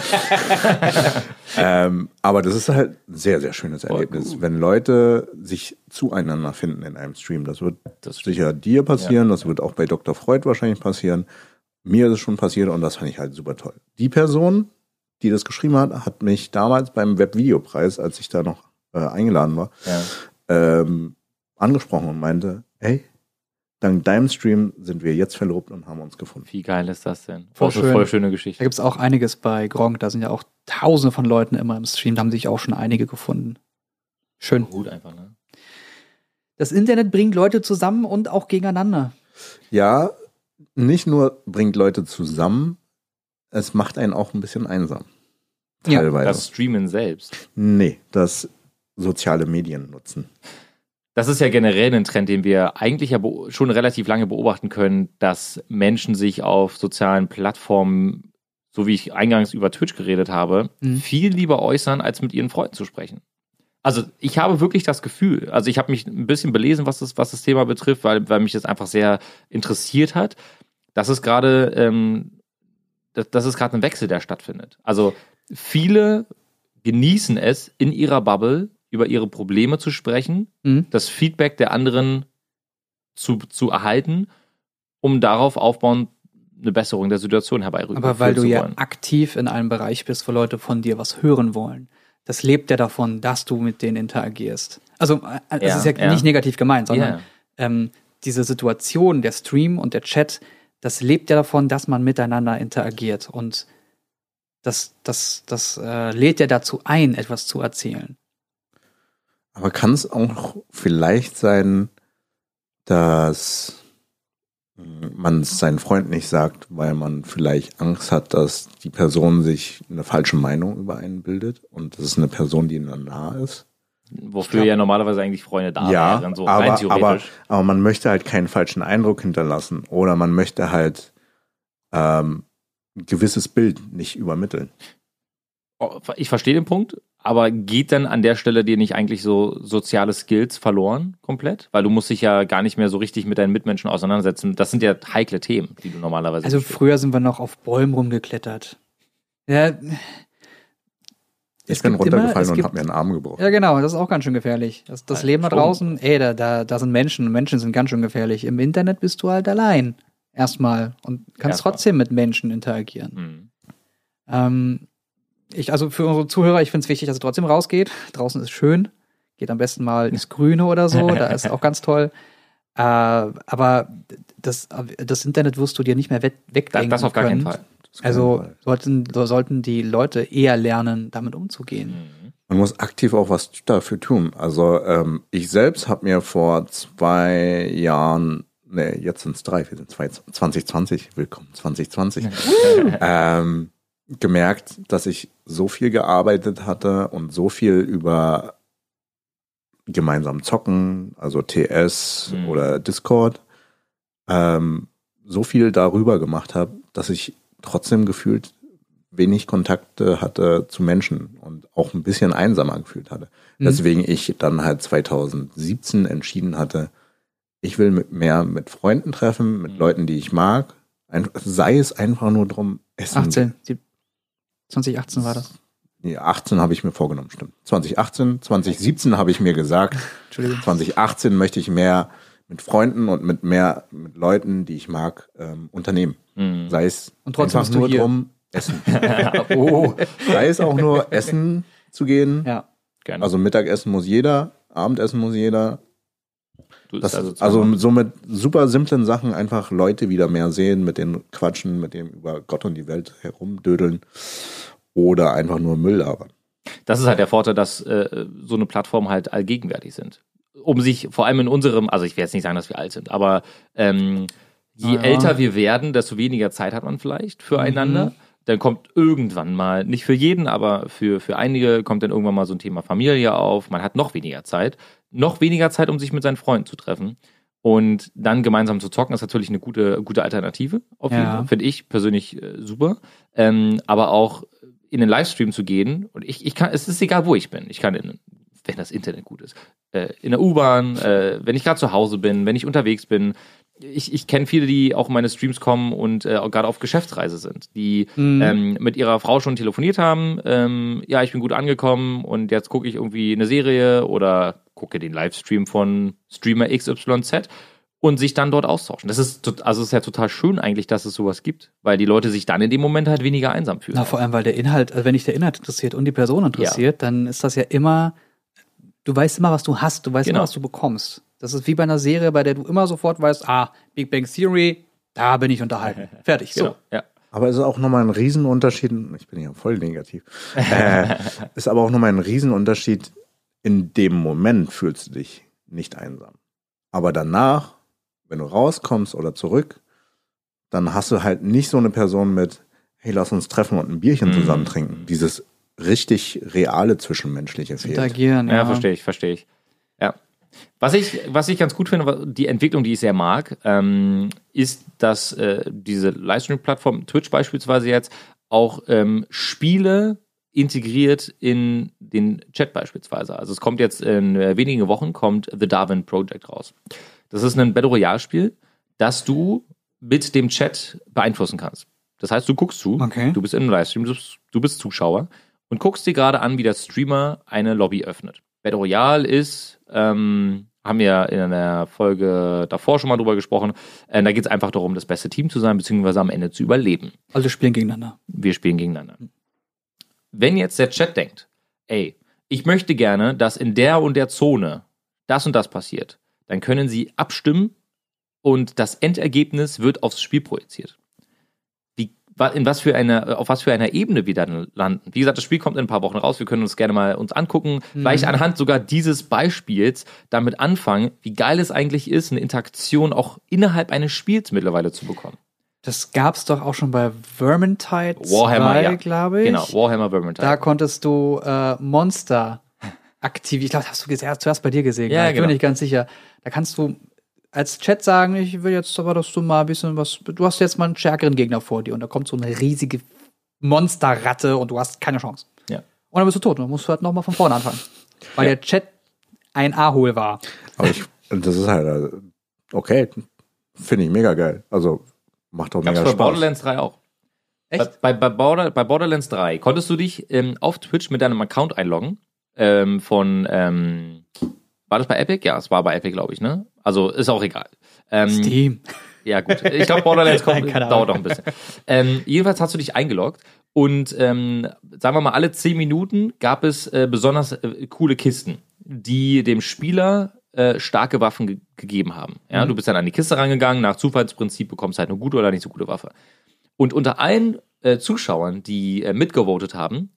ähm, aber das ist halt ein sehr, sehr schönes Erlebnis, wenn Leute sich zueinander finden in einem Stream. Das wird Das sicher dir passieren, das wird auch bei Dr. Freud wahrscheinlich passieren. Mir ist es schon passiert und das fand ich halt super toll. Die Person, die das geschrieben hat, hat mich damals beim Webvideopreis, als ich da noch äh, eingeladen war, Ja. ähm, angesprochen und meinte, hey, dank deinem Stream sind wir jetzt verlobt und haben uns gefunden. Wie geil ist das denn? Voll eine schön. voll schöne Da Geschichte. gibt's auch einiges bei Gronk. Da sind ja auch tausende von Leuten immer im Stream. Da haben sich auch schon einige gefunden. Schön. Gut einfach, ne? Das Internet bringt Leute zusammen und auch gegeneinander. Ja, nicht nur bringt Leute zusammen, es macht einen auch ein bisschen einsam. Ja, Teilweise. Das Streamen selbst. nee, das soziale Medien nutzen. Das ist ja generell ein Trend, den wir eigentlich ja schon relativ lange beobachten können, dass Menschen sich auf sozialen Plattformen, so wie ich eingangs über Twitch geredet habe, Mhm. viel lieber äußern, als mit ihren Freunden zu sprechen. Also ich habe wirklich das Gefühl, also ich habe mich ein bisschen belesen, was das, was das Thema betrifft, weil, weil mich das einfach sehr interessiert hat, dass es gerade, ähm, dass, dass es gerade ein Wechsel, der stattfindet. Also viele genießen es, in ihrer Bubble über ihre Probleme zu sprechen, Mhm. das Feedback der anderen zu, zu erhalten, um darauf aufbauend eine Besserung der Situation herbeiführen Aber weil du ja aktiv in einem Bereich bist, wo Leute von dir was hören wollen. Das lebt ja davon, dass du mit denen interagierst. Also, äh, es Ja, ist ja, ja. nicht negativ gemeint, sondern Ja. ähm, diese Situation, der Stream und der Chat, das lebt ja davon, dass man miteinander interagiert. Und das, das, das äh, lädt ja dazu ein, etwas zu erzählen. Aber kann es auch vielleicht sein, dass man es seinen Freund nicht sagt, weil man vielleicht Angst hat, dass die Person sich eine falsche Meinung über einen bildet und das ist eine Person, die ihnen nah ist? Wofür ja normalerweise eigentlich Freunde da ja, wären, so rein aber, aber, theoretisch. aber man möchte halt keinen falschen Eindruck hinterlassen oder man möchte halt ähm, ein gewisses Bild nicht übermitteln. Oh, ich verstehe den Punkt, aber geht dann an der Stelle dir nicht eigentlich so soziale Skills verloren komplett? Weil du musst dich ja gar nicht mehr so richtig mit deinen Mitmenschen auseinandersetzen. Das sind ja heikle Themen, die du normalerweise Also besprichst. früher sind wir noch auf Bäumen rumgeklettert. Ja, Ich Es bin immer- runtergefallen es und habe mir einen Arm gebrochen. Ja, genau, das ist auch ganz schön gefährlich. Das, das Ja, Leben da draußen, ey, da, da, da sind Menschen und Menschen sind ganz schön gefährlich. Im Internet bist du halt allein. Erstmal. Und kannst Erstmal. trotzdem mit Menschen interagieren. Hm. Ähm, ich, also für unsere Zuhörer, ich finde es wichtig, dass es trotzdem rausgeht. Draußen ist schön. Geht am besten mal ins Grüne oder so. da ist auch ganz toll. Äh, aber das, das Internet wirst du dir nicht mehr we wegdenken das auf gar können. keinen Fall. Also sollten, so sollten die Leute eher lernen, damit umzugehen. Mhm. Man muss aktiv auch was dafür tun. Also ähm, ich selbst habe mir vor zwei Jahren, nee, jetzt sind es drei, wir sind zwei, 2020, willkommen 2020, ähm, gemerkt, dass ich so viel gearbeitet hatte und so viel über gemeinsam zocken, also TS Mhm. oder Discord, ähm, so viel darüber gemacht habe, dass ich trotzdem gefühlt wenig Kontakte hatte zu Menschen und auch ein bisschen einsamer gefühlt hatte. Mhm. Deswegen ich dann halt 2017 entschieden hatte, ich will mit mehr mit Freunden treffen, mit Mhm. Leuten, die ich mag. Ein, sei es einfach nur drum, Essen. 18, sieb- 2018 war das. Nee, 18 habe ich mir vorgenommen, stimmt. 2018, 2017 habe ich mir gesagt, Entschuldigung. 2018 möchte ich mehr mit Freunden und mit mehr mit Leuten, die ich mag, ähm, unternehmen. Mhm. Sei es Und trotzdem einfach nur hier. drum, Essen. oh, sei es auch nur Essen zu gehen. Ja. Gerne. Also Mittagessen muss jeder, Abendessen muss jeder. Du Das, ist also, so mit super simplen Sachen einfach Leute wieder mehr sehen, mit denen quatschen, mit dem über Gott und die Welt herumdödeln oder einfach nur Müll labern. das ist halt der Vorteil, dass äh, so eine Plattform halt allgegenwärtig sind. Um sich vor allem in unserem, also ich will jetzt nicht sagen, dass wir alt sind, aber ähm, je Ja. älter wir werden, desto weniger Zeit hat man vielleicht füreinander. Mhm. Dann kommt irgendwann mal, nicht für jeden, aber für, für einige kommt dann irgendwann mal so ein Thema Familie auf. Man hat noch weniger Zeit. Noch weniger Zeit, um sich mit seinen Freunden zu treffen. Und dann gemeinsam zu zocken, ist natürlich eine gute, gute Alternative. Auf jeden Ja. Fall. Finde ich persönlich äh, super. Ähm, aber auch in den Livestream zu gehen. Und ich, ich kann, es ist egal, wo ich bin. Ich kann in, wenn das Internet gut ist, äh, in der U-Bahn, äh, wenn ich gerade zu Hause bin, wenn ich unterwegs bin. Ich, ich kenne viele, die auch in meine Streams kommen und äh, gerade auf Geschäftsreise sind, die Mhm. ähm, mit ihrer Frau schon telefoniert haben. Ähm, ja, ich bin gut angekommen und jetzt gucke ich irgendwie eine Serie oder gucke den Livestream von Streamer XYZ und sich dann dort austauschen. Das ist, also ist ja total schön eigentlich, dass es sowas gibt, weil die Leute sich dann in dem Moment halt weniger einsam fühlen. Na, vor allem, weil der Inhalt, also wenn dich der Inhalt interessiert und die Person interessiert, dann ist das ja immer, du weißt immer, was du hast, du weißt Genau. immer, was du bekommst. Das ist wie bei einer Serie, bei der du immer sofort weißt, ah, Big Bang Theory, da bin ich unterhalten. Fertig. genau. So. Ja. Aber es ist auch nochmal ein Riesenunterschied, ich bin ja voll negativ, äh, ist aber auch nochmal ein Riesenunterschied, in dem Moment fühlst du dich nicht einsam. Aber danach, wenn du rauskommst oder zurück, dann hast du halt nicht so eine Person mit, hey, lass uns treffen und ein Bierchen Mhm. zusammen trinken. Dieses richtig reale Zwischenmenschliche fehlt. Interagieren, Ja, ja. verstehe ich, verstehe ich. Ja. Was ich, was ich ganz gut finde, die Entwicklung, die ich sehr mag, ähm, ist, dass äh, diese Livestream-Plattform, Twitch beispielsweise jetzt, auch ähm, Spiele integriert in den Chat beispielsweise. Also es kommt jetzt in äh, wenigen Wochen kommt The Darwin Project raus. Das ist ein Battle Royale-Spiel, das du mit dem Chat beeinflussen kannst. Das heißt, du guckst zu, Okay. du bist einem Livestream, du bist, du bist Zuschauer und guckst dir gerade an, wie der Streamer eine Lobby öffnet. Battle Royale ist, ähm, haben wir in einer Folge davor schon mal drüber gesprochen, äh, da geht es einfach darum, das beste Team zu sein, beziehungsweise am Ende zu überleben. Also spielen gegeneinander. Wir spielen gegeneinander. Wenn jetzt der Chat denkt, ey, ich möchte gerne, dass in der und der Zone das und das passiert, dann können sie abstimmen und das Endergebnis wird aufs Spiel projiziert. In was für eine, auf was für einer Ebene wir dann landen. Wie gesagt, das Spiel kommt in ein paar Wochen raus. Wir können uns gerne mal uns angucken. Vielleicht anhand sogar dieses Beispiels damit anfangen, wie geil es eigentlich ist, eine Interaktion auch innerhalb eines Spiels mittlerweile zu bekommen. Das gab's doch auch schon bei Vermintide Warhammer, 2, ja. glaube ich. Genau, Warhammer Vermintide. Da konntest du äh, Monster aktivieren. Ich glaube, hast du zuerst bei dir gesehen. Ja, ich genau. bin mir nicht ganz sicher. Da kannst du als Chat sagen, ich will jetzt aber, dass du mal ein bisschen was, du hast jetzt mal einen stärkeren Gegner vor dir und da kommt so eine riesige Monsterratte und du hast keine Chance. Ja. Und dann bist du tot und dann musst du halt nochmal von vorne anfangen. Weil der Chat ein A-Hol war. Aber ich, das ist halt, äh, okay, finde ich mega geil. Also, macht auch Gab's mega bei Spaß. Borderlands 3 auch. Echt? Bei, bei, Border, bei Borderlands 3 konntest du dich ähm, auf Twitch mit deinem Account einloggen. Ähm, von, ähm, war das bei Epic? Ja, es war bei Epic, glaube ich, ne? Also ist auch egal. Ähm, Steam. ja, gut. Ich glaube, Borderlands kommt, Nein, dauert noch ein bisschen. Ähm, jedenfalls hast du dich eingeloggt und ähm, sagen wir mal, alle 10 Minuten gab es äh, besonders äh, coole Kisten, die dem Spieler äh, starke Waffen ge gegeben haben. Ja, du bist dann an die Kiste rangegangen, nach Zufallsprinzip bekommst halt eine gute oder nicht so gute Waffe. Und unter allen äh, Zuschauern, die äh, mitgevotet haben,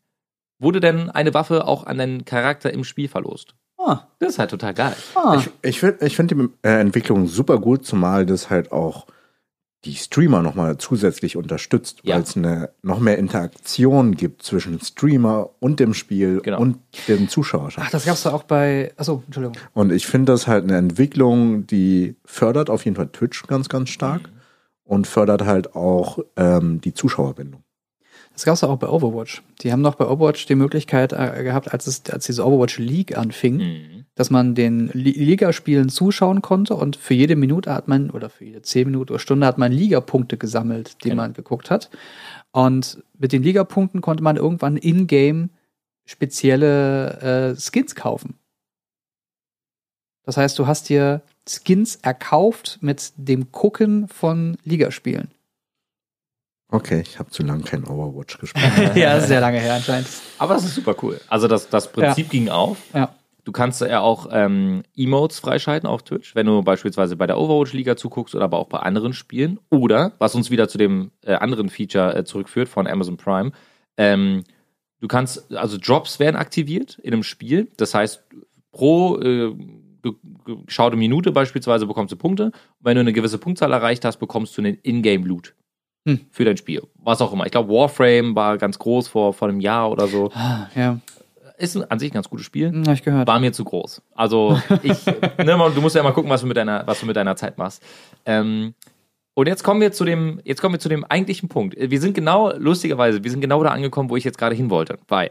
wurde dann eine Waffe auch an deinen Charakter im Spiel verlost. Ah, Das ist halt total geil. ah. Ich, ich finde ich find die äh, Entwicklung super gut, zumal das halt auch die Streamer nochmal zusätzlich unterstützt, Ja. weil es eine noch mehr Interaktion gibt zwischen Streamer und dem Spiel Genau. und dem Zuschauerschaft. Ach, das gab's doch auch bei. Achso, Entschuldigung. Und ich finde das halt eine Entwicklung, die fördert auf jeden Fall Twitch ganz, ganz stark Mhm. und fördert halt auch ähm, die Zuschauerbindung. Das gab's doch auch bei Overwatch. Die haben doch bei Overwatch die Möglichkeit äh, gehabt, als es, als diese Overwatch League anfing, Mhm. dass man den Li Ligaspielen zuschauen konnte und für jede Minute hat man, oder für jede zehn Minuten oder Stunde hat man Ligapunkte gesammelt, die Genau. man geguckt hat. Und mit den Ligapunkten konnte man irgendwann in-game spezielle äh, Skins kaufen. Das heißt, du hast dir Skins erkauft mit dem Gucken von Ligaspielen. Okay, ich habe zu lange kein Overwatch gespielt. ja, sehr lange her anscheinend. Aber das ist super cool. Also das, das Prinzip ging auf. Ja. Du kannst ja auch ähm, Emotes freischalten auf Twitch, wenn du beispielsweise bei der Overwatch-Liga zuguckst oder aber auch bei anderen Spielen. Oder, was uns wieder zu dem äh, anderen Feature äh, zurückführt von Amazon Prime, ähm, du kannst, also Drops werden aktiviert in einem Spiel. Das heißt, pro äh, ge- ge- geschaute Minute beispielsweise bekommst du Punkte. Und wenn du eine gewisse Punktzahl erreicht hast, bekommst du einen Ingame-Loot. Hm. Für dein Spiel. Was auch immer. Ich glaube, Warframe war ganz groß vor, vor einem Jahr oder so. Ah, ja, Ist an sich ein ganz gutes Spiel hm, hab ich gehört. war mir zu groß. Also ich, ne, du musst ja mal gucken, was du mit deiner, was du mit deiner Zeit machst. Ähm, und jetzt kommen wir zu dem, jetzt kommen wir zu dem eigentlichen Punkt. Wir sind genau, lustigerweise, wir sind genau da angekommen, wo ich jetzt gerade hin wollte. Weil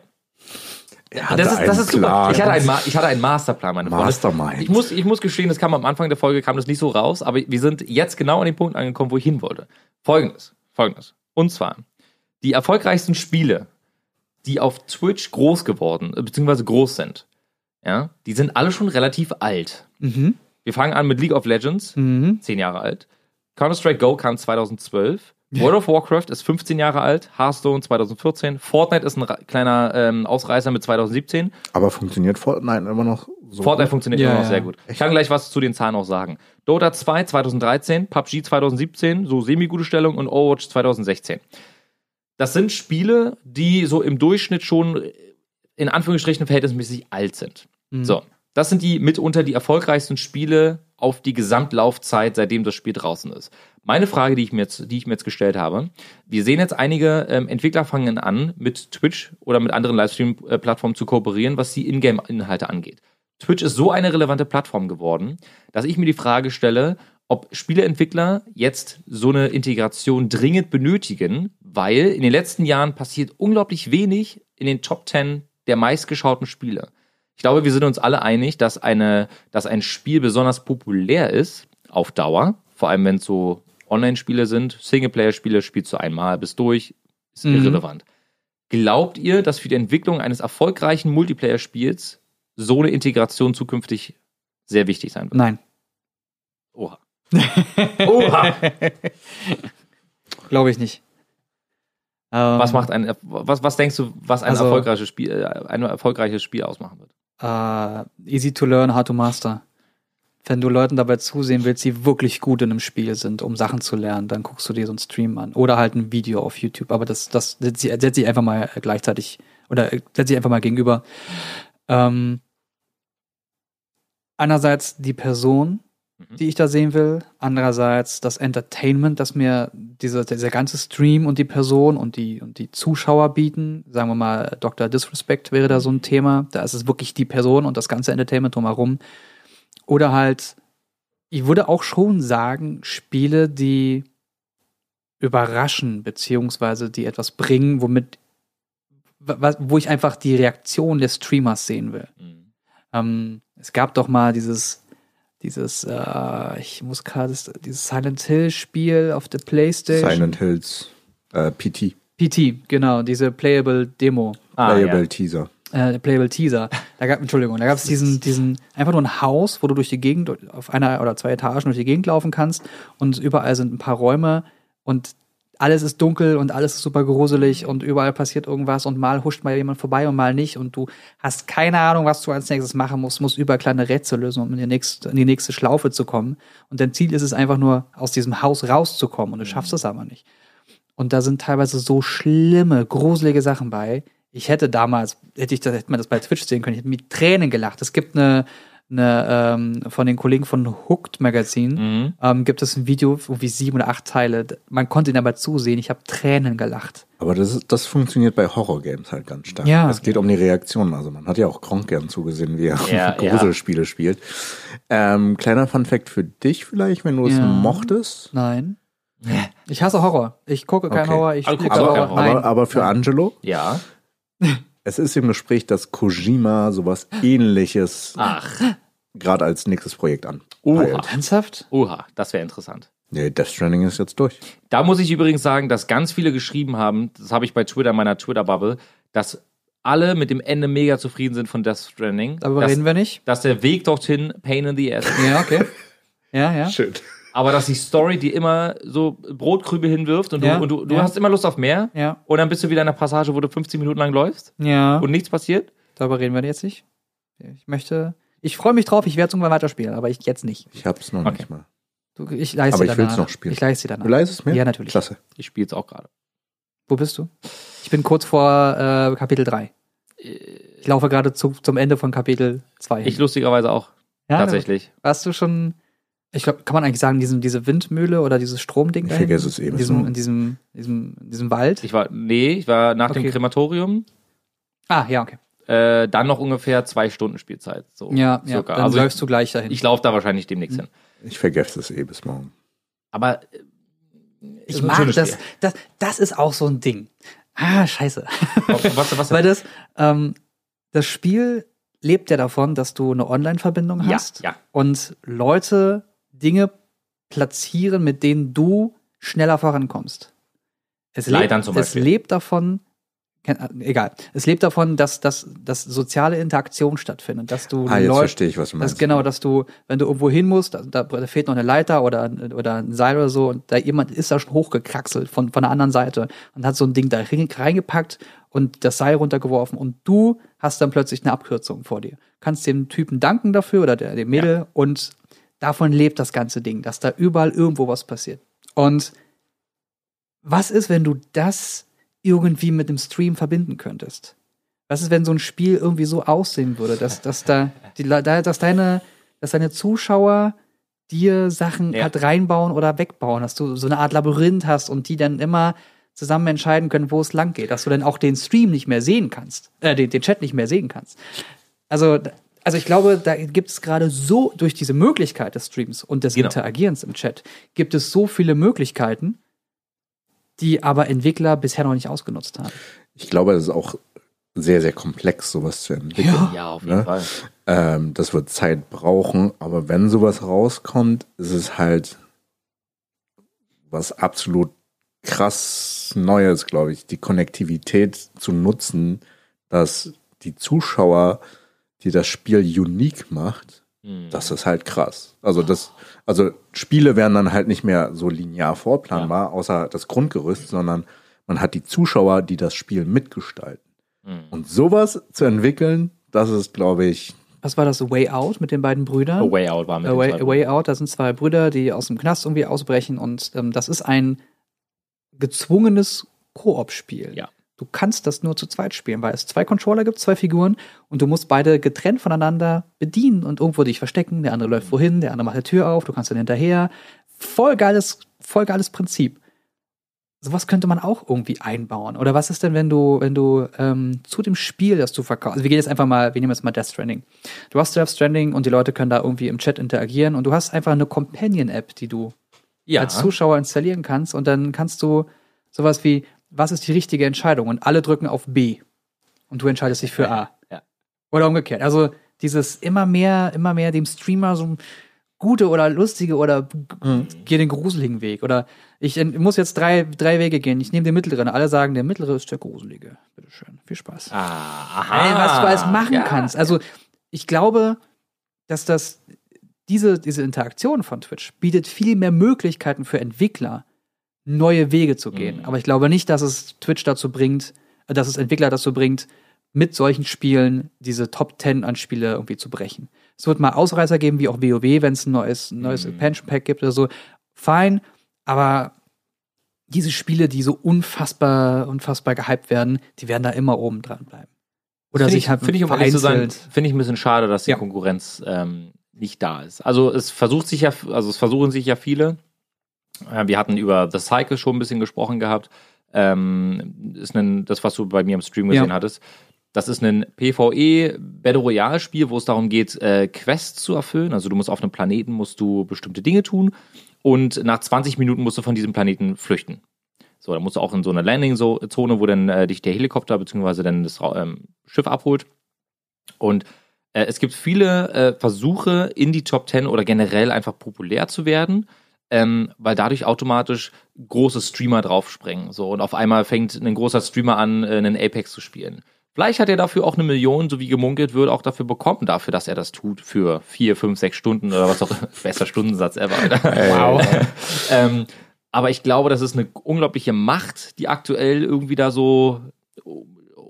das ist, das einen ist super. Plan. Ich hatte, einen, ich hatte einen Masterplan, meine Freunde. Mastermind. Ich muss, ich muss gestehen, das kam am Anfang der Folge, kam das nicht so raus, aber wir sind jetzt genau an dem Punkt angekommen, wo ich hin wollte. Folgendes, folgendes. Und zwar, die erfolgreichsten Spiele, die auf Twitch groß geworden, äh, beziehungsweise groß sind, ja, die sind alle schon relativ alt. Mhm. Wir fangen an mit League of Legends, Mhm. 10 Jahre alt. Counter-Strike Go kam 2012. World of Warcraft ist 15 Jahre alt. Hearthstone 2014. Fortnite ist ein kleiner ähm, Ausreißer mit 2017. Aber funktioniert Fortnite immer noch so? Fortnite gut? funktioniert Ja, immer noch ja. sehr gut. Ich kann gleich was zu den Zahlen auch sagen. Dota 2 2013, PUBG 2017, so semi-gute Stellung und Overwatch 2016. Das sind Spiele, die so im Durchschnitt schon in Anführungsstrichen verhältnismäßig alt sind. Mhm. So, das sind die mitunter die erfolgreichsten Spiele auf die Gesamtlaufzeit, seitdem das Spiel draußen ist. Meine Frage, die ich mir jetzt, die ich mir jetzt gestellt habe, wir sehen jetzt einige ähm, Entwickler fangen an, mit Twitch oder mit anderen Livestream-Plattformen zu kooperieren, was die Ingame-Inhalte angeht. Twitch ist so eine relevante Plattform geworden, dass ich mir die Frage stelle, ob Spieleentwickler jetzt so eine Integration dringend benötigen, weil in den letzten Jahren passiert unglaublich wenig in den Top 10 der meistgeschauten Spiele. Ich glaube, wir sind uns alle einig, dass, eine, dass ein Spiel besonders populär ist auf Dauer, vor allem wenn es so Online-Spiele sind, Singleplayer-Spiele spielst du einmal bis durch, ist Mhm. irrelevant. Glaubt ihr, dass für die Entwicklung eines erfolgreichen Multiplayer-Spiels so eine Integration zukünftig sehr wichtig sein wird? Nein, Oha. Oha. glaube ich nicht. Ähm, Was macht ein, was, was denkst du, was ein Also- erfolgreiches Spiel, äh, ein erfolgreiches Spiel ausmachen wird? äh, easy to learn, hard to master. Wenn du Leuten dabei zusehen willst, die wirklich gut in einem Spiel sind, um Sachen zu lernen, dann guckst du dir so einen Stream an oder halt ein Video auf YouTube. Aber das, das setzt sich setz ich einfach mal gleichzeitig oder äh, setz ich einfach mal gegenüber. Ähm, einerseits die Person, Mhm. die ich da sehen will, andererseits das Entertainment, das mir dieser, dieser ganze Stream und die Person und die, und die Zuschauer bieten. Sagen wir mal, Dr. Disrespect wäre da so ein Thema. Da ist es wirklich die Person und das ganze Entertainment drumherum. Oder halt, ich würde auch schon sagen, Spiele, die überraschen, beziehungsweise die etwas bringen, womit, wo ich einfach die Reaktion des Streamers sehen will. Mhm. Ähm, es gab doch mal dieses, dieses, äh, ich muss gerade, das- dieses Silent Hill Spiel auf der Playstation. Silent Hills äh, PT, PT, genau, diese Playable Demo, Ah, Playable ja. Teaser. äh, Playable Teaser. Da gab, Entschuldigung, da gab es diesen, diesen, einfach nur ein Haus, wo du durch die Gegend, auf einer oder zwei Etagen durch die Gegend laufen kannst und überall sind ein paar Räume und alles ist dunkel und alles ist super gruselig und überall passiert irgendwas und mal huscht mal jemand vorbei und mal nicht und du hast keine Ahnung, was du als nächstes machen musst, musst überall kleine Rätsel lösen, um in die nächste, in die nächste Schlaufe zu kommen. Und dein Ziel ist es einfach nur, aus diesem Haus rauszukommen und du schaffst es aber nicht. Und da sind teilweise so schlimme, gruselige Sachen bei. Ich hätte damals, hätte ich das, hätte man das bei Twitch sehen können, ich hätte mit Tränen gelacht. Es gibt eine, eine ähm, von den Kollegen von Hooked Magazine, Mhm. ähm, gibt es ein Video, irgendwie sieben oder acht Teile. Man konnte ihn aber zusehen. Ich habe Tränen gelacht. Aber das, ist, das funktioniert bei Horror-Games halt ganz stark. Ja. Es geht um die Reaktion. Also man hat ja auch Kronk gern zugesehen, wie er Ja, ja. Gruselspiele spielt. Ähm, kleiner Fun-Fact für dich vielleicht, wenn du es Ja. mochtest. Nein. Ich hasse Horror. Ich gucke keinen Okay. Horror, ich Aber spiele Horror. Aber, aber für Angelo, Ja. es ist im Gespräch, dass Kojima sowas ähnliches Ach. gerade als nächstes Projekt an. Oha. Ernsthaft? Oha, das wäre interessant. Nee, Death Stranding ist jetzt durch. Da muss ich übrigens sagen, dass ganz viele geschrieben haben, das habe ich bei Twitter, in meiner Twitter-Bubble, dass alle mit dem Ende mega zufrieden sind von Death Stranding. Darüber dass, reden wir nicht. dass der Weg dorthin Pain in the Ass ist. Ja, okay. Ja, ja. Schön. Aber dass die Story dir immer so Brotkrübel hinwirft und du, Ja, und du, du ja. hast immer Lust auf mehr. Ja, Und dann bist du wieder in einer Passage, wo du 15 Minuten lang läufst ja. und nichts passiert. Darüber reden wir jetzt nicht. Ich möchte, ich freue mich drauf, ich werde es irgendwann weiterspielen, aber ich jetzt nicht. Ich hab's noch Okay. nicht mal. Du, ich leiste Aber dir ich will's danach. noch spielen. Ich leiste dir danach. Du leistest es mir? Ja, natürlich. Klasse. Ich spiele es auch gerade. Wo bist du? Ich bin kurz vor äh, Kapitel 3. Ich laufe gerade zu, zum Ende von Kapitel 2. Ich lustigerweise auch, ja, tatsächlich. Warst du schon, ich glaube, kann man eigentlich sagen, diesen, diese Windmühle oder dieses Stromding Ich vergesse es eben In diesem, in diesem, diesem, in diesem Wald? Ich war, nee, ich war nach dem Okay. Krematorium, ah, ja, okay. äh, dann noch ungefähr zwei Stunden Spielzeit. So Ja, ja. Dann also läufst du gleich dahin. ich, laufe da wahrscheinlich demnächst hin. Ich vergesse es eh bis morgen. Aber äh, ich mag das, das. Das ist auch so ein Ding. Ah, scheiße. was, was, was Weil das, ähm, das Spiel lebt ja davon, dass du eine Online-Verbindung ja, hast ja. und Leute Dinge platzieren, mit denen du schneller vorankommst. Es Leitern lebt, zum Es Beispiel. lebt davon, äh, egal, es lebt davon, dass, dass, dass soziale Interaktion stattfindet, dass du Ah, jetzt Leute, verstehe ich, was du das meinst. genau, dass du, wenn du irgendwo hin musst, da, da, fehlt noch eine Leiter oder, oder ein Seil oder so und da jemand ist da schon hochgekraxelt von, von der anderen Seite und hat so ein Ding da rein- reingepackt und das Seil runtergeworfen und du hast dann plötzlich eine Abkürzung vor dir. Kannst dem Typen danken dafür oder der, dem Mädel und davon lebt das ganze Ding, dass da überall irgendwo was passiert. Und was ist, wenn du das irgendwie mit dem Stream verbinden könntest? Was ist, wenn so ein Spiel irgendwie so aussehen würde, dass, dass da, die, dass deine, dass deine Zuschauer dir Sachen Ja. halt reinbauen oder wegbauen, dass du so eine Art Labyrinth hast und die dann immer zusammen entscheiden können, wo es lang geht, dass du dann auch den Stream nicht mehr sehen kannst, äh, den, den Chat nicht mehr sehen kannst. Also, Also ich glaube, da gibt es gerade so, durch diese Möglichkeit des Streams und des Genau. Interagierens im Chat, gibt es so viele Möglichkeiten, die aber Entwickler bisher noch nicht ausgenutzt haben. Ich glaube, es ist auch sehr, sehr komplex, sowas zu entwickeln. Ja, auf jeden Ne? Fall. Ähm, das wird Zeit brauchen, aber wenn sowas rauskommt, ist es halt was absolut krass Neues, glaube ich, die Konnektivität zu nutzen, dass die Zuschauer, die das Spiel unique macht, Hm. das ist halt krass. Also das, also Spiele werden dann halt nicht mehr so linear vorplanbar, außer das Grundgerüst, sondern man hat die Zuschauer, die das Spiel mitgestalten. Hm. Und sowas zu entwickeln, das ist, glaube ich, Was war das? A Way Out mit den beiden Brüdern? A Way Out war mit A den Way, zwei A Way Out, da sind zwei Brüder, die aus dem Knast irgendwie ausbrechen und ähm, das ist ein gezwungenes Koop-Spiel. Ja. Du kannst das nur zu zweit spielen, weil es zwei Controller gibt, zwei Figuren und du musst beide getrennt voneinander bedienen und irgendwo dich verstecken. Der andere läuft wohin, der andere macht die Tür auf, du kannst dann hinterher. Voll geiles, voll geiles Prinzip. Sowas könnte man auch irgendwie einbauen. Oder was ist denn, wenn du, wenn du ähm, zu dem Spiel, das du verkaufst, also wir gehen jetzt einfach mal, wir nehmen jetzt mal Death Stranding. Du hast Death Stranding und die Leute können da irgendwie im Chat interagieren und du hast einfach eine Companion-App, die du Ja. als Zuschauer installieren kannst und dann kannst du sowas wie, was ist die richtige Entscheidung? Und alle drücken auf B und du entscheidest dich für A. Ja. Oder umgekehrt. Also dieses immer mehr, immer mehr dem Streamer so gute oder lustige oder Mhm. geh den gruseligen Weg. Oder ich äh, muss jetzt drei, drei Wege gehen. Ich nehme den mittleren. Alle sagen, der mittlere ist der gruselige. Bitteschön. Viel Spaß. Ah, aha. Ey, was du alles machen Ja. kannst. Also ich glaube, dass das diese, diese Interaktion von Twitch bietet viel mehr Möglichkeiten für Entwickler, neue Wege zu gehen. Mhm. Aber ich glaube nicht, dass es Twitch dazu bringt, äh, dass es Entwickler dazu bringt, mit solchen Spielen diese Top 10 an Spiele irgendwie zu brechen. Es wird mal Ausreißer geben, wie auch WoW, wenn es ein neues, ein neues Mhm. Expansion Pack gibt oder so. Fein, aber diese Spiele, die so unfassbar, unfassbar gehypt werden, die werden da immer oben dran bleiben. Oder Finde sich ich, halt finde ich, um zu sein, finde ich ein bisschen schade, dass die Ja. Konkurrenz ähm, nicht da ist. Also es versucht sich ja, also es versuchen sich ja viele. Äh, wir hatten über The Cycle schon ein bisschen gesprochen gehabt. Ähm, ist ein, das, was du bei mir im Stream gesehen Ja. hattest. Das ist ein PvE Battle Royale Spiel, wo es darum geht, äh, Quests zu erfüllen. Also du musst auf einem Planeten musst du bestimmte Dinge tun und nach 20 Minuten musst du von diesem Planeten flüchten. So, dann musst du auch in so eine Landing-Zone, wo dann äh, dich der Helikopter bzw. dann das ähm, Schiff abholt. Und äh, es gibt viele äh, Versuche, in die Top 10 oder generell einfach populär zu werden, ähm, weil dadurch automatisch große Streamer draufspringen. So, und auf einmal fängt ein großer Streamer an, äh, einen Apex zu spielen. Vielleicht hat er dafür auch eine Million, so wie gemunkelt wird, auch dafür bekommen, dafür, dass er das tut, für vier, fünf, sechs Stunden oder was auch immer. Bester Stundensatz ever. Wow. ähm, aber ich glaube, das ist eine unglaubliche Macht, die aktuell irgendwie da so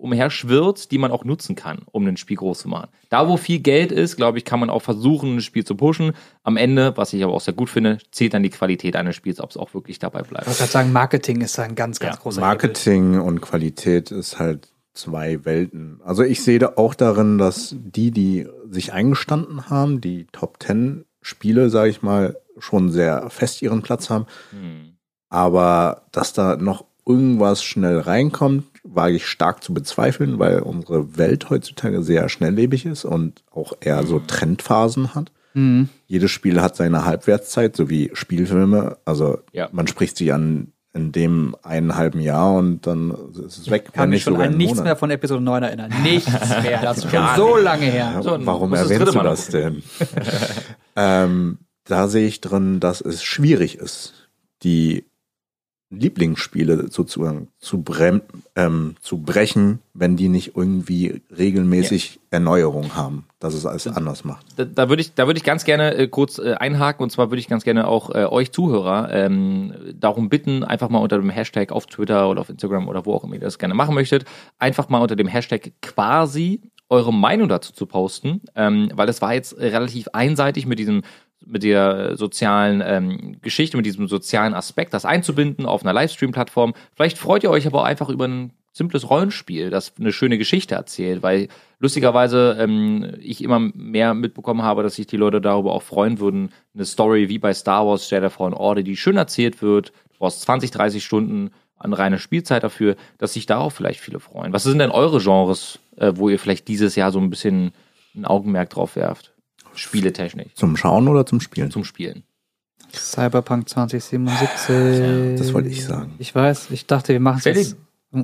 umherschwirrt, die man auch nutzen kann, um ein Spiel groß zu machen. Da, wo viel Geld ist, glaube ich, kann man auch versuchen, ein Spiel zu pushen. Am Ende, was ich aber auch sehr gut finde, zählt dann die Qualität eines Spiels, ob es auch wirklich dabei Ich bleibt. wollte gerade sagen, Marketing ist ein ganz, ganz Ja, großer Hebel. Marketing und Qualität ist halt zwei Welten. Also ich sehe da auch darin, dass die, die sich eingestanden haben, die Top Ten Spiele, sage ich mal, schon sehr fest ihren Platz haben. Hm. Aber dass da noch irgendwas schnell reinkommt, wage ich stark zu bezweifeln, weil unsere Welt heutzutage sehr schnelllebig ist und auch eher so Trendphasen hat. Mhm. Jedes Spiel hat seine Halbwertszeit, so wie Spielfilme. Also Ja. man spricht sie an in dem einen halben Jahr und dann ist es weg. Kann wenn mich schon an nichts Monat. mehr von Episode 9 erinnern. Nichts mehr. Das ist schon so lange her. So, warum das erwähnst dritte du das denn? ähm, da sehe ich drin, dass es schwierig ist, die Lieblingsspiele sozusagen zu, ähm, zu brechen, wenn die nicht irgendwie regelmäßig Erneuerung haben, dass es alles anders macht. Da, da würde ich, da würde ich ganz gerne äh, kurz äh, einhaken. Und zwar würde ich ganz gerne auch äh, euch Zuhörer ähm, darum bitten, einfach mal unter dem Hashtag auf Twitter oder auf Instagram oder wo auch immer ihr das gerne machen möchtet, einfach mal unter dem Hashtag quasi eure Meinung dazu zu posten, ähm, weil es war jetzt relativ einseitig mit diesem mit der sozialen ähm, Geschichte, mit diesem sozialen Aspekt, das einzubinden auf einer Livestream-Plattform. Vielleicht freut ihr euch aber auch einfach über ein simples Rollenspiel, das eine schöne Geschichte erzählt, weil lustigerweise ähm, ich immer mehr mitbekommen habe, dass sich die Leute darüber auch freuen würden, eine Story wie bei Star Wars Jedi Fallen Order, die schön erzählt wird, du brauchst 20, 30 Stunden an reine Spielzeit dafür, dass sich darauf vielleicht viele freuen. Was sind denn eure Genres, äh, wo ihr vielleicht dieses Jahr so ein bisschen ein Augenmerk drauf werft. Spieletechnisch. Zum Schauen oder zum Spielen? Zum Spielen. Cyberpunk 2077. das wollte ich sagen. Ich weiß, ich dachte, wir machen es jetzt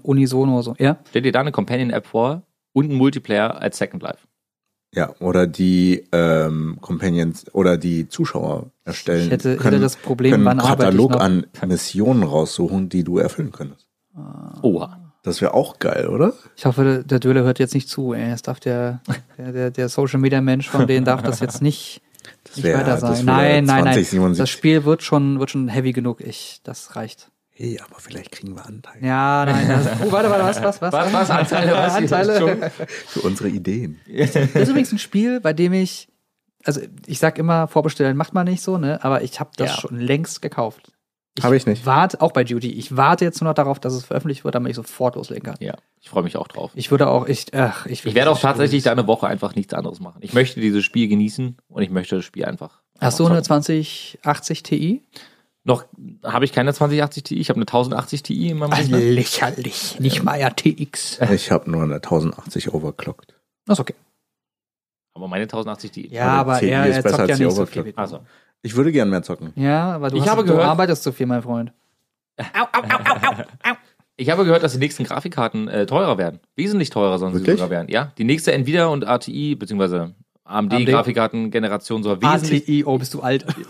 unisono so. Ja? Stell dir da eine Companion-App vor und einen Multiplayer als Second Life. Ja, oder die ähm, Companions oder die Zuschauer erstellen. Ich hätte, können, hätte das Problem, können wann einen arbeite ich Katalog noch. an Missionen raussuchen, die du erfüllen könntest. Oha. Das wäre auch geil, oder? Ich hoffe, der- Döle hört jetzt nicht zu. Ey. Das darf der, der, der, der Social Media Mensch von denen darf das jetzt nicht, nicht wär- weiter das wär Nein, nein, nein. 2077. Das Spiel wird schon, wird schon heavy genug. Ich, das reicht. Hey, aber vielleicht kriegen wir Anteile Ja, nein. Das, oh, warte, warte, was, was, was? Was, was? Anteile, was? Anteile. für unsere Ideen. Das ist übrigens ein Spiel, bei dem ich, also ich sag immer, vorbestellen macht man nicht so, ne? Aber ich habe das Ja. schon längst gekauft. Habe ich nicht. Warte, auch bei Duty. Ich warte jetzt nur noch darauf, dass es veröffentlicht wird, damit ich sofort loslegen kann. Ja, ich freue mich auch drauf. Ich würde auch, ich, ach, ich, Ich werde auch tatsächlich da eine Woche einfach nichts anderes machen. Ich möchte dieses Spiel genießen und ich möchte das Spiel einfach. Hast du eine zocken. 2080 Ti? Noch habe ich keine 2080 Ti, ich habe eine 1080 Ti in meinem Rechner. lächerlich. Nicht mal RTX. Ich habe nur eine 1080 overclocked. Das ist okay. Aber meine 1080 Ti. Ja, Aber er, ist er besser zockt ja als die nicht so viel. Also, Ich würde gern mehr zocken. Ja, aber du, Ich hast, habe du gehört- arbeitest zu viel, mein Freund. ich habe gehört, dass die nächsten Grafikkarten äh, teurer werden. Wesentlich teurer sollen sie Wirklich? sogar werden. Ja, die nächste Nvidia und RTI beziehungsweise AMD, AMD. Grafikkartengeneration soll wesentlich ATI, oh, bist du alt.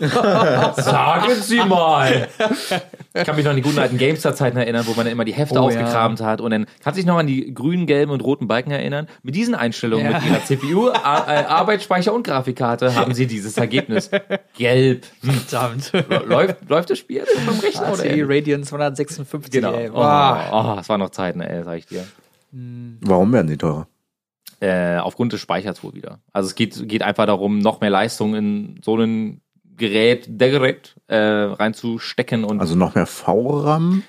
Sagen Sie mal! Ich kann mich noch an die guten alten GameStar-Zeiten erinnern, wo man dann immer die Hefte Oh, aufgekramt hat und dann kannst du dich noch an die grünen, gelben und roten Balken erinnern. Mit diesen Einstellungen, Ja. mit ihrer CPU, A äh, Arbeitsspeicher und Grafikkarte haben sie dieses Ergebnis. Gelb. Verdammt. Läuft, läuft das Spiel jetzt beim Rechner oder? ATI ähnlich? Radeon 256, Genau. ey. Oh, Wow. oh, das waren noch Zeiten, ey, sag ich dir. Warum werden die teurer? Äh, aufgrund des Speichers wohl wieder. Also es geht, geht einfach darum, noch mehr Leistung in so ein Gerät, der Gerät, äh, reinzustecken und Also noch mehr VRAM?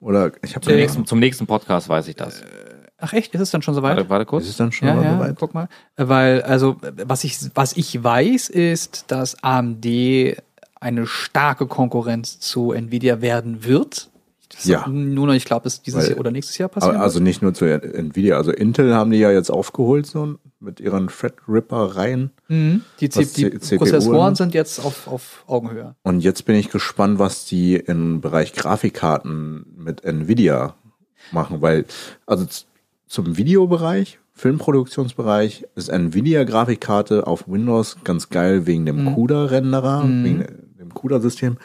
Oder ich habe zum, nächsten, zum nächsten Podcast weiß ich das. Ach echt, ist es dann schon soweit? Warte, warte Ist kurz. es dann schon Ja, ja, soweit? guck mal. Äh, Weil, also, äh, was ich, was ich weiß, ist, dass AMD eine starke Konkurrenz zu Nvidia werden wird. Das Ja. Nur noch, ich glaube, es dieses Weil- Jahr oder nächstes Jahr passieren Aber Also nicht nur zu Nvidia, also Intel haben die ja jetzt aufgeholt so mit ihren Threadripper-Reihen. Mhm. Die, C die C- Prozessoren angeht. sind jetzt auf, auf Augenhöhe. Und jetzt bin ich gespannt, was die im Bereich Grafikkarten mit Nvidia machen, weil also zum Videobereich, Filmproduktionsbereich ist Nvidia Grafikkarte auf Windows ganz geil wegen dem CUDA-Renderer, wegen dem CUDA-System.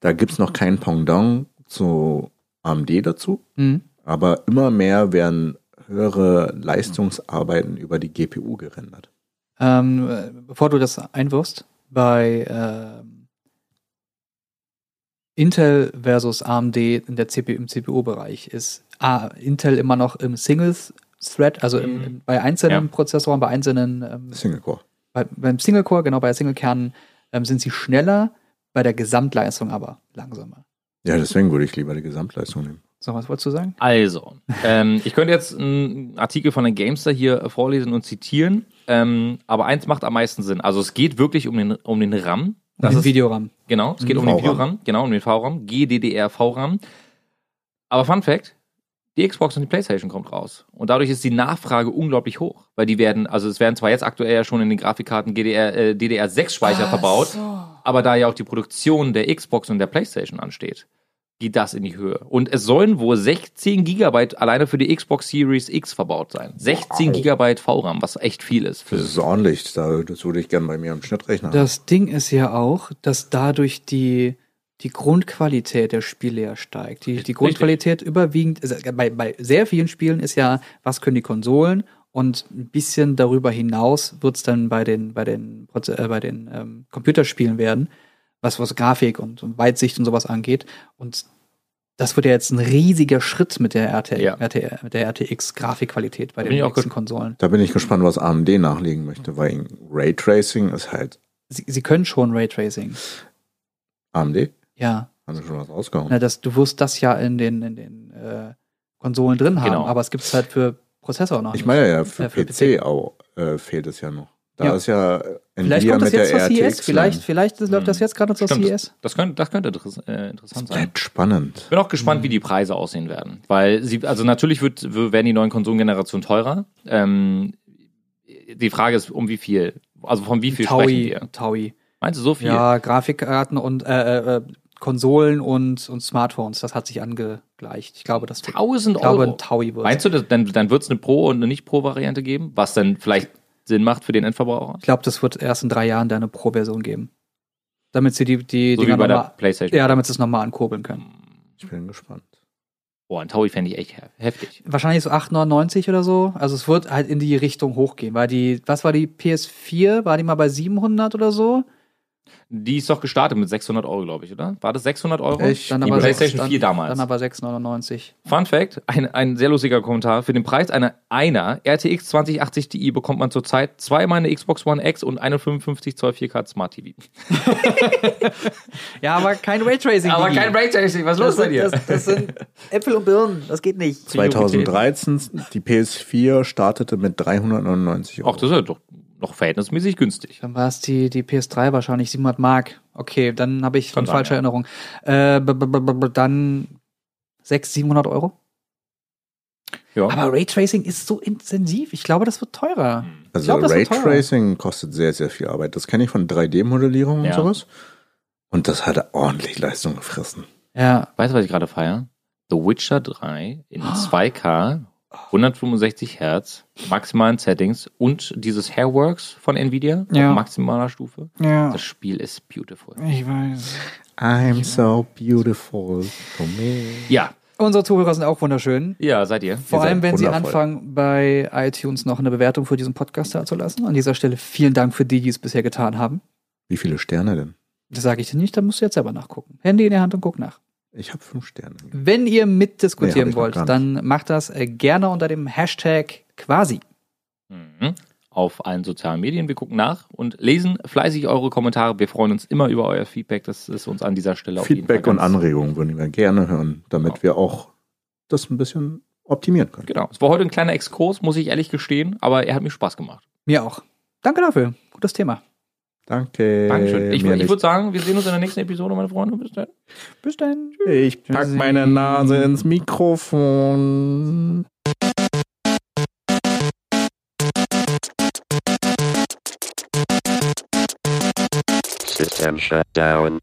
Da gibt's noch kein Pendant zu AMD dazu, Mhm. aber immer mehr werden höhere Leistungsarbeiten über die GPU gerendert. Ähm, äh, bevor du das einwirfst, bei ähm, Intel versus AMD in der CPU, im CPU-Bereich ist A, Intel immer noch im Single-Thread, also im, Mhm. im, bei einzelnen Ja. Prozessoren, bei einzelnen, ähm, Single-Core. bei, beim Single-Core, genau, bei Single-Kernen ähm, sind sie schneller, bei der Gesamtleistung aber langsamer. Ja, deswegen würde ich lieber die Gesamtleistung nehmen. So, was wolltest du sagen? Also, ähm, ich könnte jetzt einen Artikel von der Gamester hier vorlesen und zitieren, ähm, aber eins macht am meisten Sinn. Also es geht wirklich um den, um den RAM. Das Den ist, Videoram. genau, es geht um den VRAM. Videoram, genau, um den VRAM, GDDR VRAM. Aber Fun Fact, die Xbox und die Playstation kommt raus. Und dadurch ist die Nachfrage unglaublich hoch. Weil die werden, also es werden zwar jetzt aktuell ja schon in den Grafikkarten GDR, äh, DDR6-Speicher verbaut, aber da ja auch die Produktion der Xbox und der Playstation ansteht, geht das in die Höhe. Und es sollen wohl 16 Gigabyte alleine für die Xbox Series X verbaut sein. 16 Gigabyte VRAM, was echt viel ist. Das ist ordentlich. Da, das würde ich gerne bei mir im Schnittrechner haben. Das Ding ist ja auch, dass dadurch die, die Grundqualität der Spiele ja steigt. Die, die Grundqualität überwiegend, also bei, bei sehr vielen Spielen ist ja, was können die Konsolen und ein bisschen darüber hinaus wird's dann bei den, bei den, äh, bei den ähm, Computerspielen werden, was, was Grafik und, und Weitsicht und sowas angeht. Und das wird ja jetzt ein riesiger Schritt mit der, RT, Ja. RT, mit der RTX-Grafikqualität bei Da den nächsten Konsolen. Da bin ich gespannt, was AMD nachlegen möchte, weil Raytracing ist halt Sie, sie können schon Raytracing. AMD. Ja, Haben sie schon was rausgehauen. Na, das, du wirst das ja in den, in den äh, Konsolen drin haben, Genau. aber es gibt es halt für Prozessor noch Ich nicht. meine ja, für, Äh, für PC, auch äh, fehlt es ja noch. Da Ja. ist ja äh, vielleicht Nvidia kommt das mit jetzt zur. CES, vielleicht, vielleicht läuft das jetzt gerade zur Stimmt, CES. das könnte, das könnte äh, interessant sein. Bleibt spannend. bin auch gespannt, wie die Preise aussehen werden. Weil sie, also natürlich wird, werden die neuen Konsolengenerationen teurer. Ähm, die Frage ist, um wie viel? Also von wie viel sprechen Taui, wir? Taui. Meinst du so viel? Ja, Grafikkarten und äh, äh, Konsolen und, und Smartphones, das hat sich angegleicht. Ich glaube, das wird, 1000 ich glaube, Euro. ein Taui wird. Meinst du, das, dann, dann wird es eine Pro- und eine Nicht-Pro-Variante geben, was dann vielleicht Sinn macht für den Endverbraucher? Ich glaube, das wird erst in drei Jahren da eine Pro-Version geben. Damit sie die, die So wie Dinger bei der PlayStation. ja, damit sie es nochmal ankurbeln können. Ich bin gespannt. Boah, ein Taui fände ich echt he- heftig. Wahrscheinlich so 8,99 oder so. Also es wird halt in die Richtung hochgehen, weil die, was war die PS4? War die mal bei 700 oder so? Die ist doch gestartet mit 600 Euro, glaube ich, oder? War das 600 Euro? Echt? Dann Die aber PlayStation sechs- 4 dann, damals. Dann aber 6,99. Fun Fact, ein, ein sehr lustiger Kommentar. Für den Preis einer, einer RTX 2080 Ti bekommt man zurzeit zweimal eine Xbox One X und eine 55 Zoll 4K Smart TV. Ja, aber kein Raytracing. Digi. Raytracing, was das, sind, das, das sind Äpfel und Birnen. Das geht nicht. 2013, die PS4 startete mit 399 Euro. Ach, das ist ja doch noch verhältnismäßig günstig. Dann war es die, die PS3 wahrscheinlich 700 Mark. Okay, dann habe ich Kann eine sein, falsche ja. Erinnerung. Äh, b -b -b -b dann 600, 700 Euro. Ja. Aber Raytracing ist so intensiv. Ich glaube, das wird teurer. also ich glaub. Raytracing kostet sehr, sehr viel Arbeit. Das kenne ich von 3D-Modellierung und Ja. sowas. Und das hat ordentlich Leistung gefressen. Ja, Weißt du, was ich gerade feiere? The Witcher 3 in 2K, 165 Hertz, maximalen Settings und dieses Hairworks von Nvidia Ja. auf maximaler Stufe. ja. Das Spiel ist beautiful. Ich weiß. I'm so beautiful to me. Ja, Unsere Zuhörer sind auch wunderschön. ja, seid ihr. Vor Ihr allem, wenn Sie anfangen, bei iTunes noch eine Bewertung für diesen Podcast da zu lassen. An dieser Stelle vielen Dank für die, die es bisher getan haben. Wie viele Sterne denn? Das sage ich dir nicht, da musst du jetzt selber nachgucken. Handy in der Hand und guck nach. Ich habe fünf Sterne. Wenn ihr Nee, mitdiskutieren noch wollt, dann macht das äh, gerne unter dem Hashtag quasi. Mhm. Auf allen sozialen Medien. Wir gucken nach und lesen fleißig eure Kommentare. Wir freuen uns immer über euer Feedback. Das ist uns an dieser Stelle auf Feedback jeden und Anregungen würden wir gerne hören, damit wir auch das ein bisschen optimieren können. Genau. Es war heute ein kleiner Exkurs, muss ich ehrlich gestehen, aber er hat mir Spaß gemacht. Mir auch. Danke dafür. Gutes Thema. Danke. Dankeschön. Ich, ich würde sagen, wir sehen uns in der nächsten Episode, meine Freunde. Bis dann. Bis dann. ich pack meine Nase ins Mikrofon. System shut down.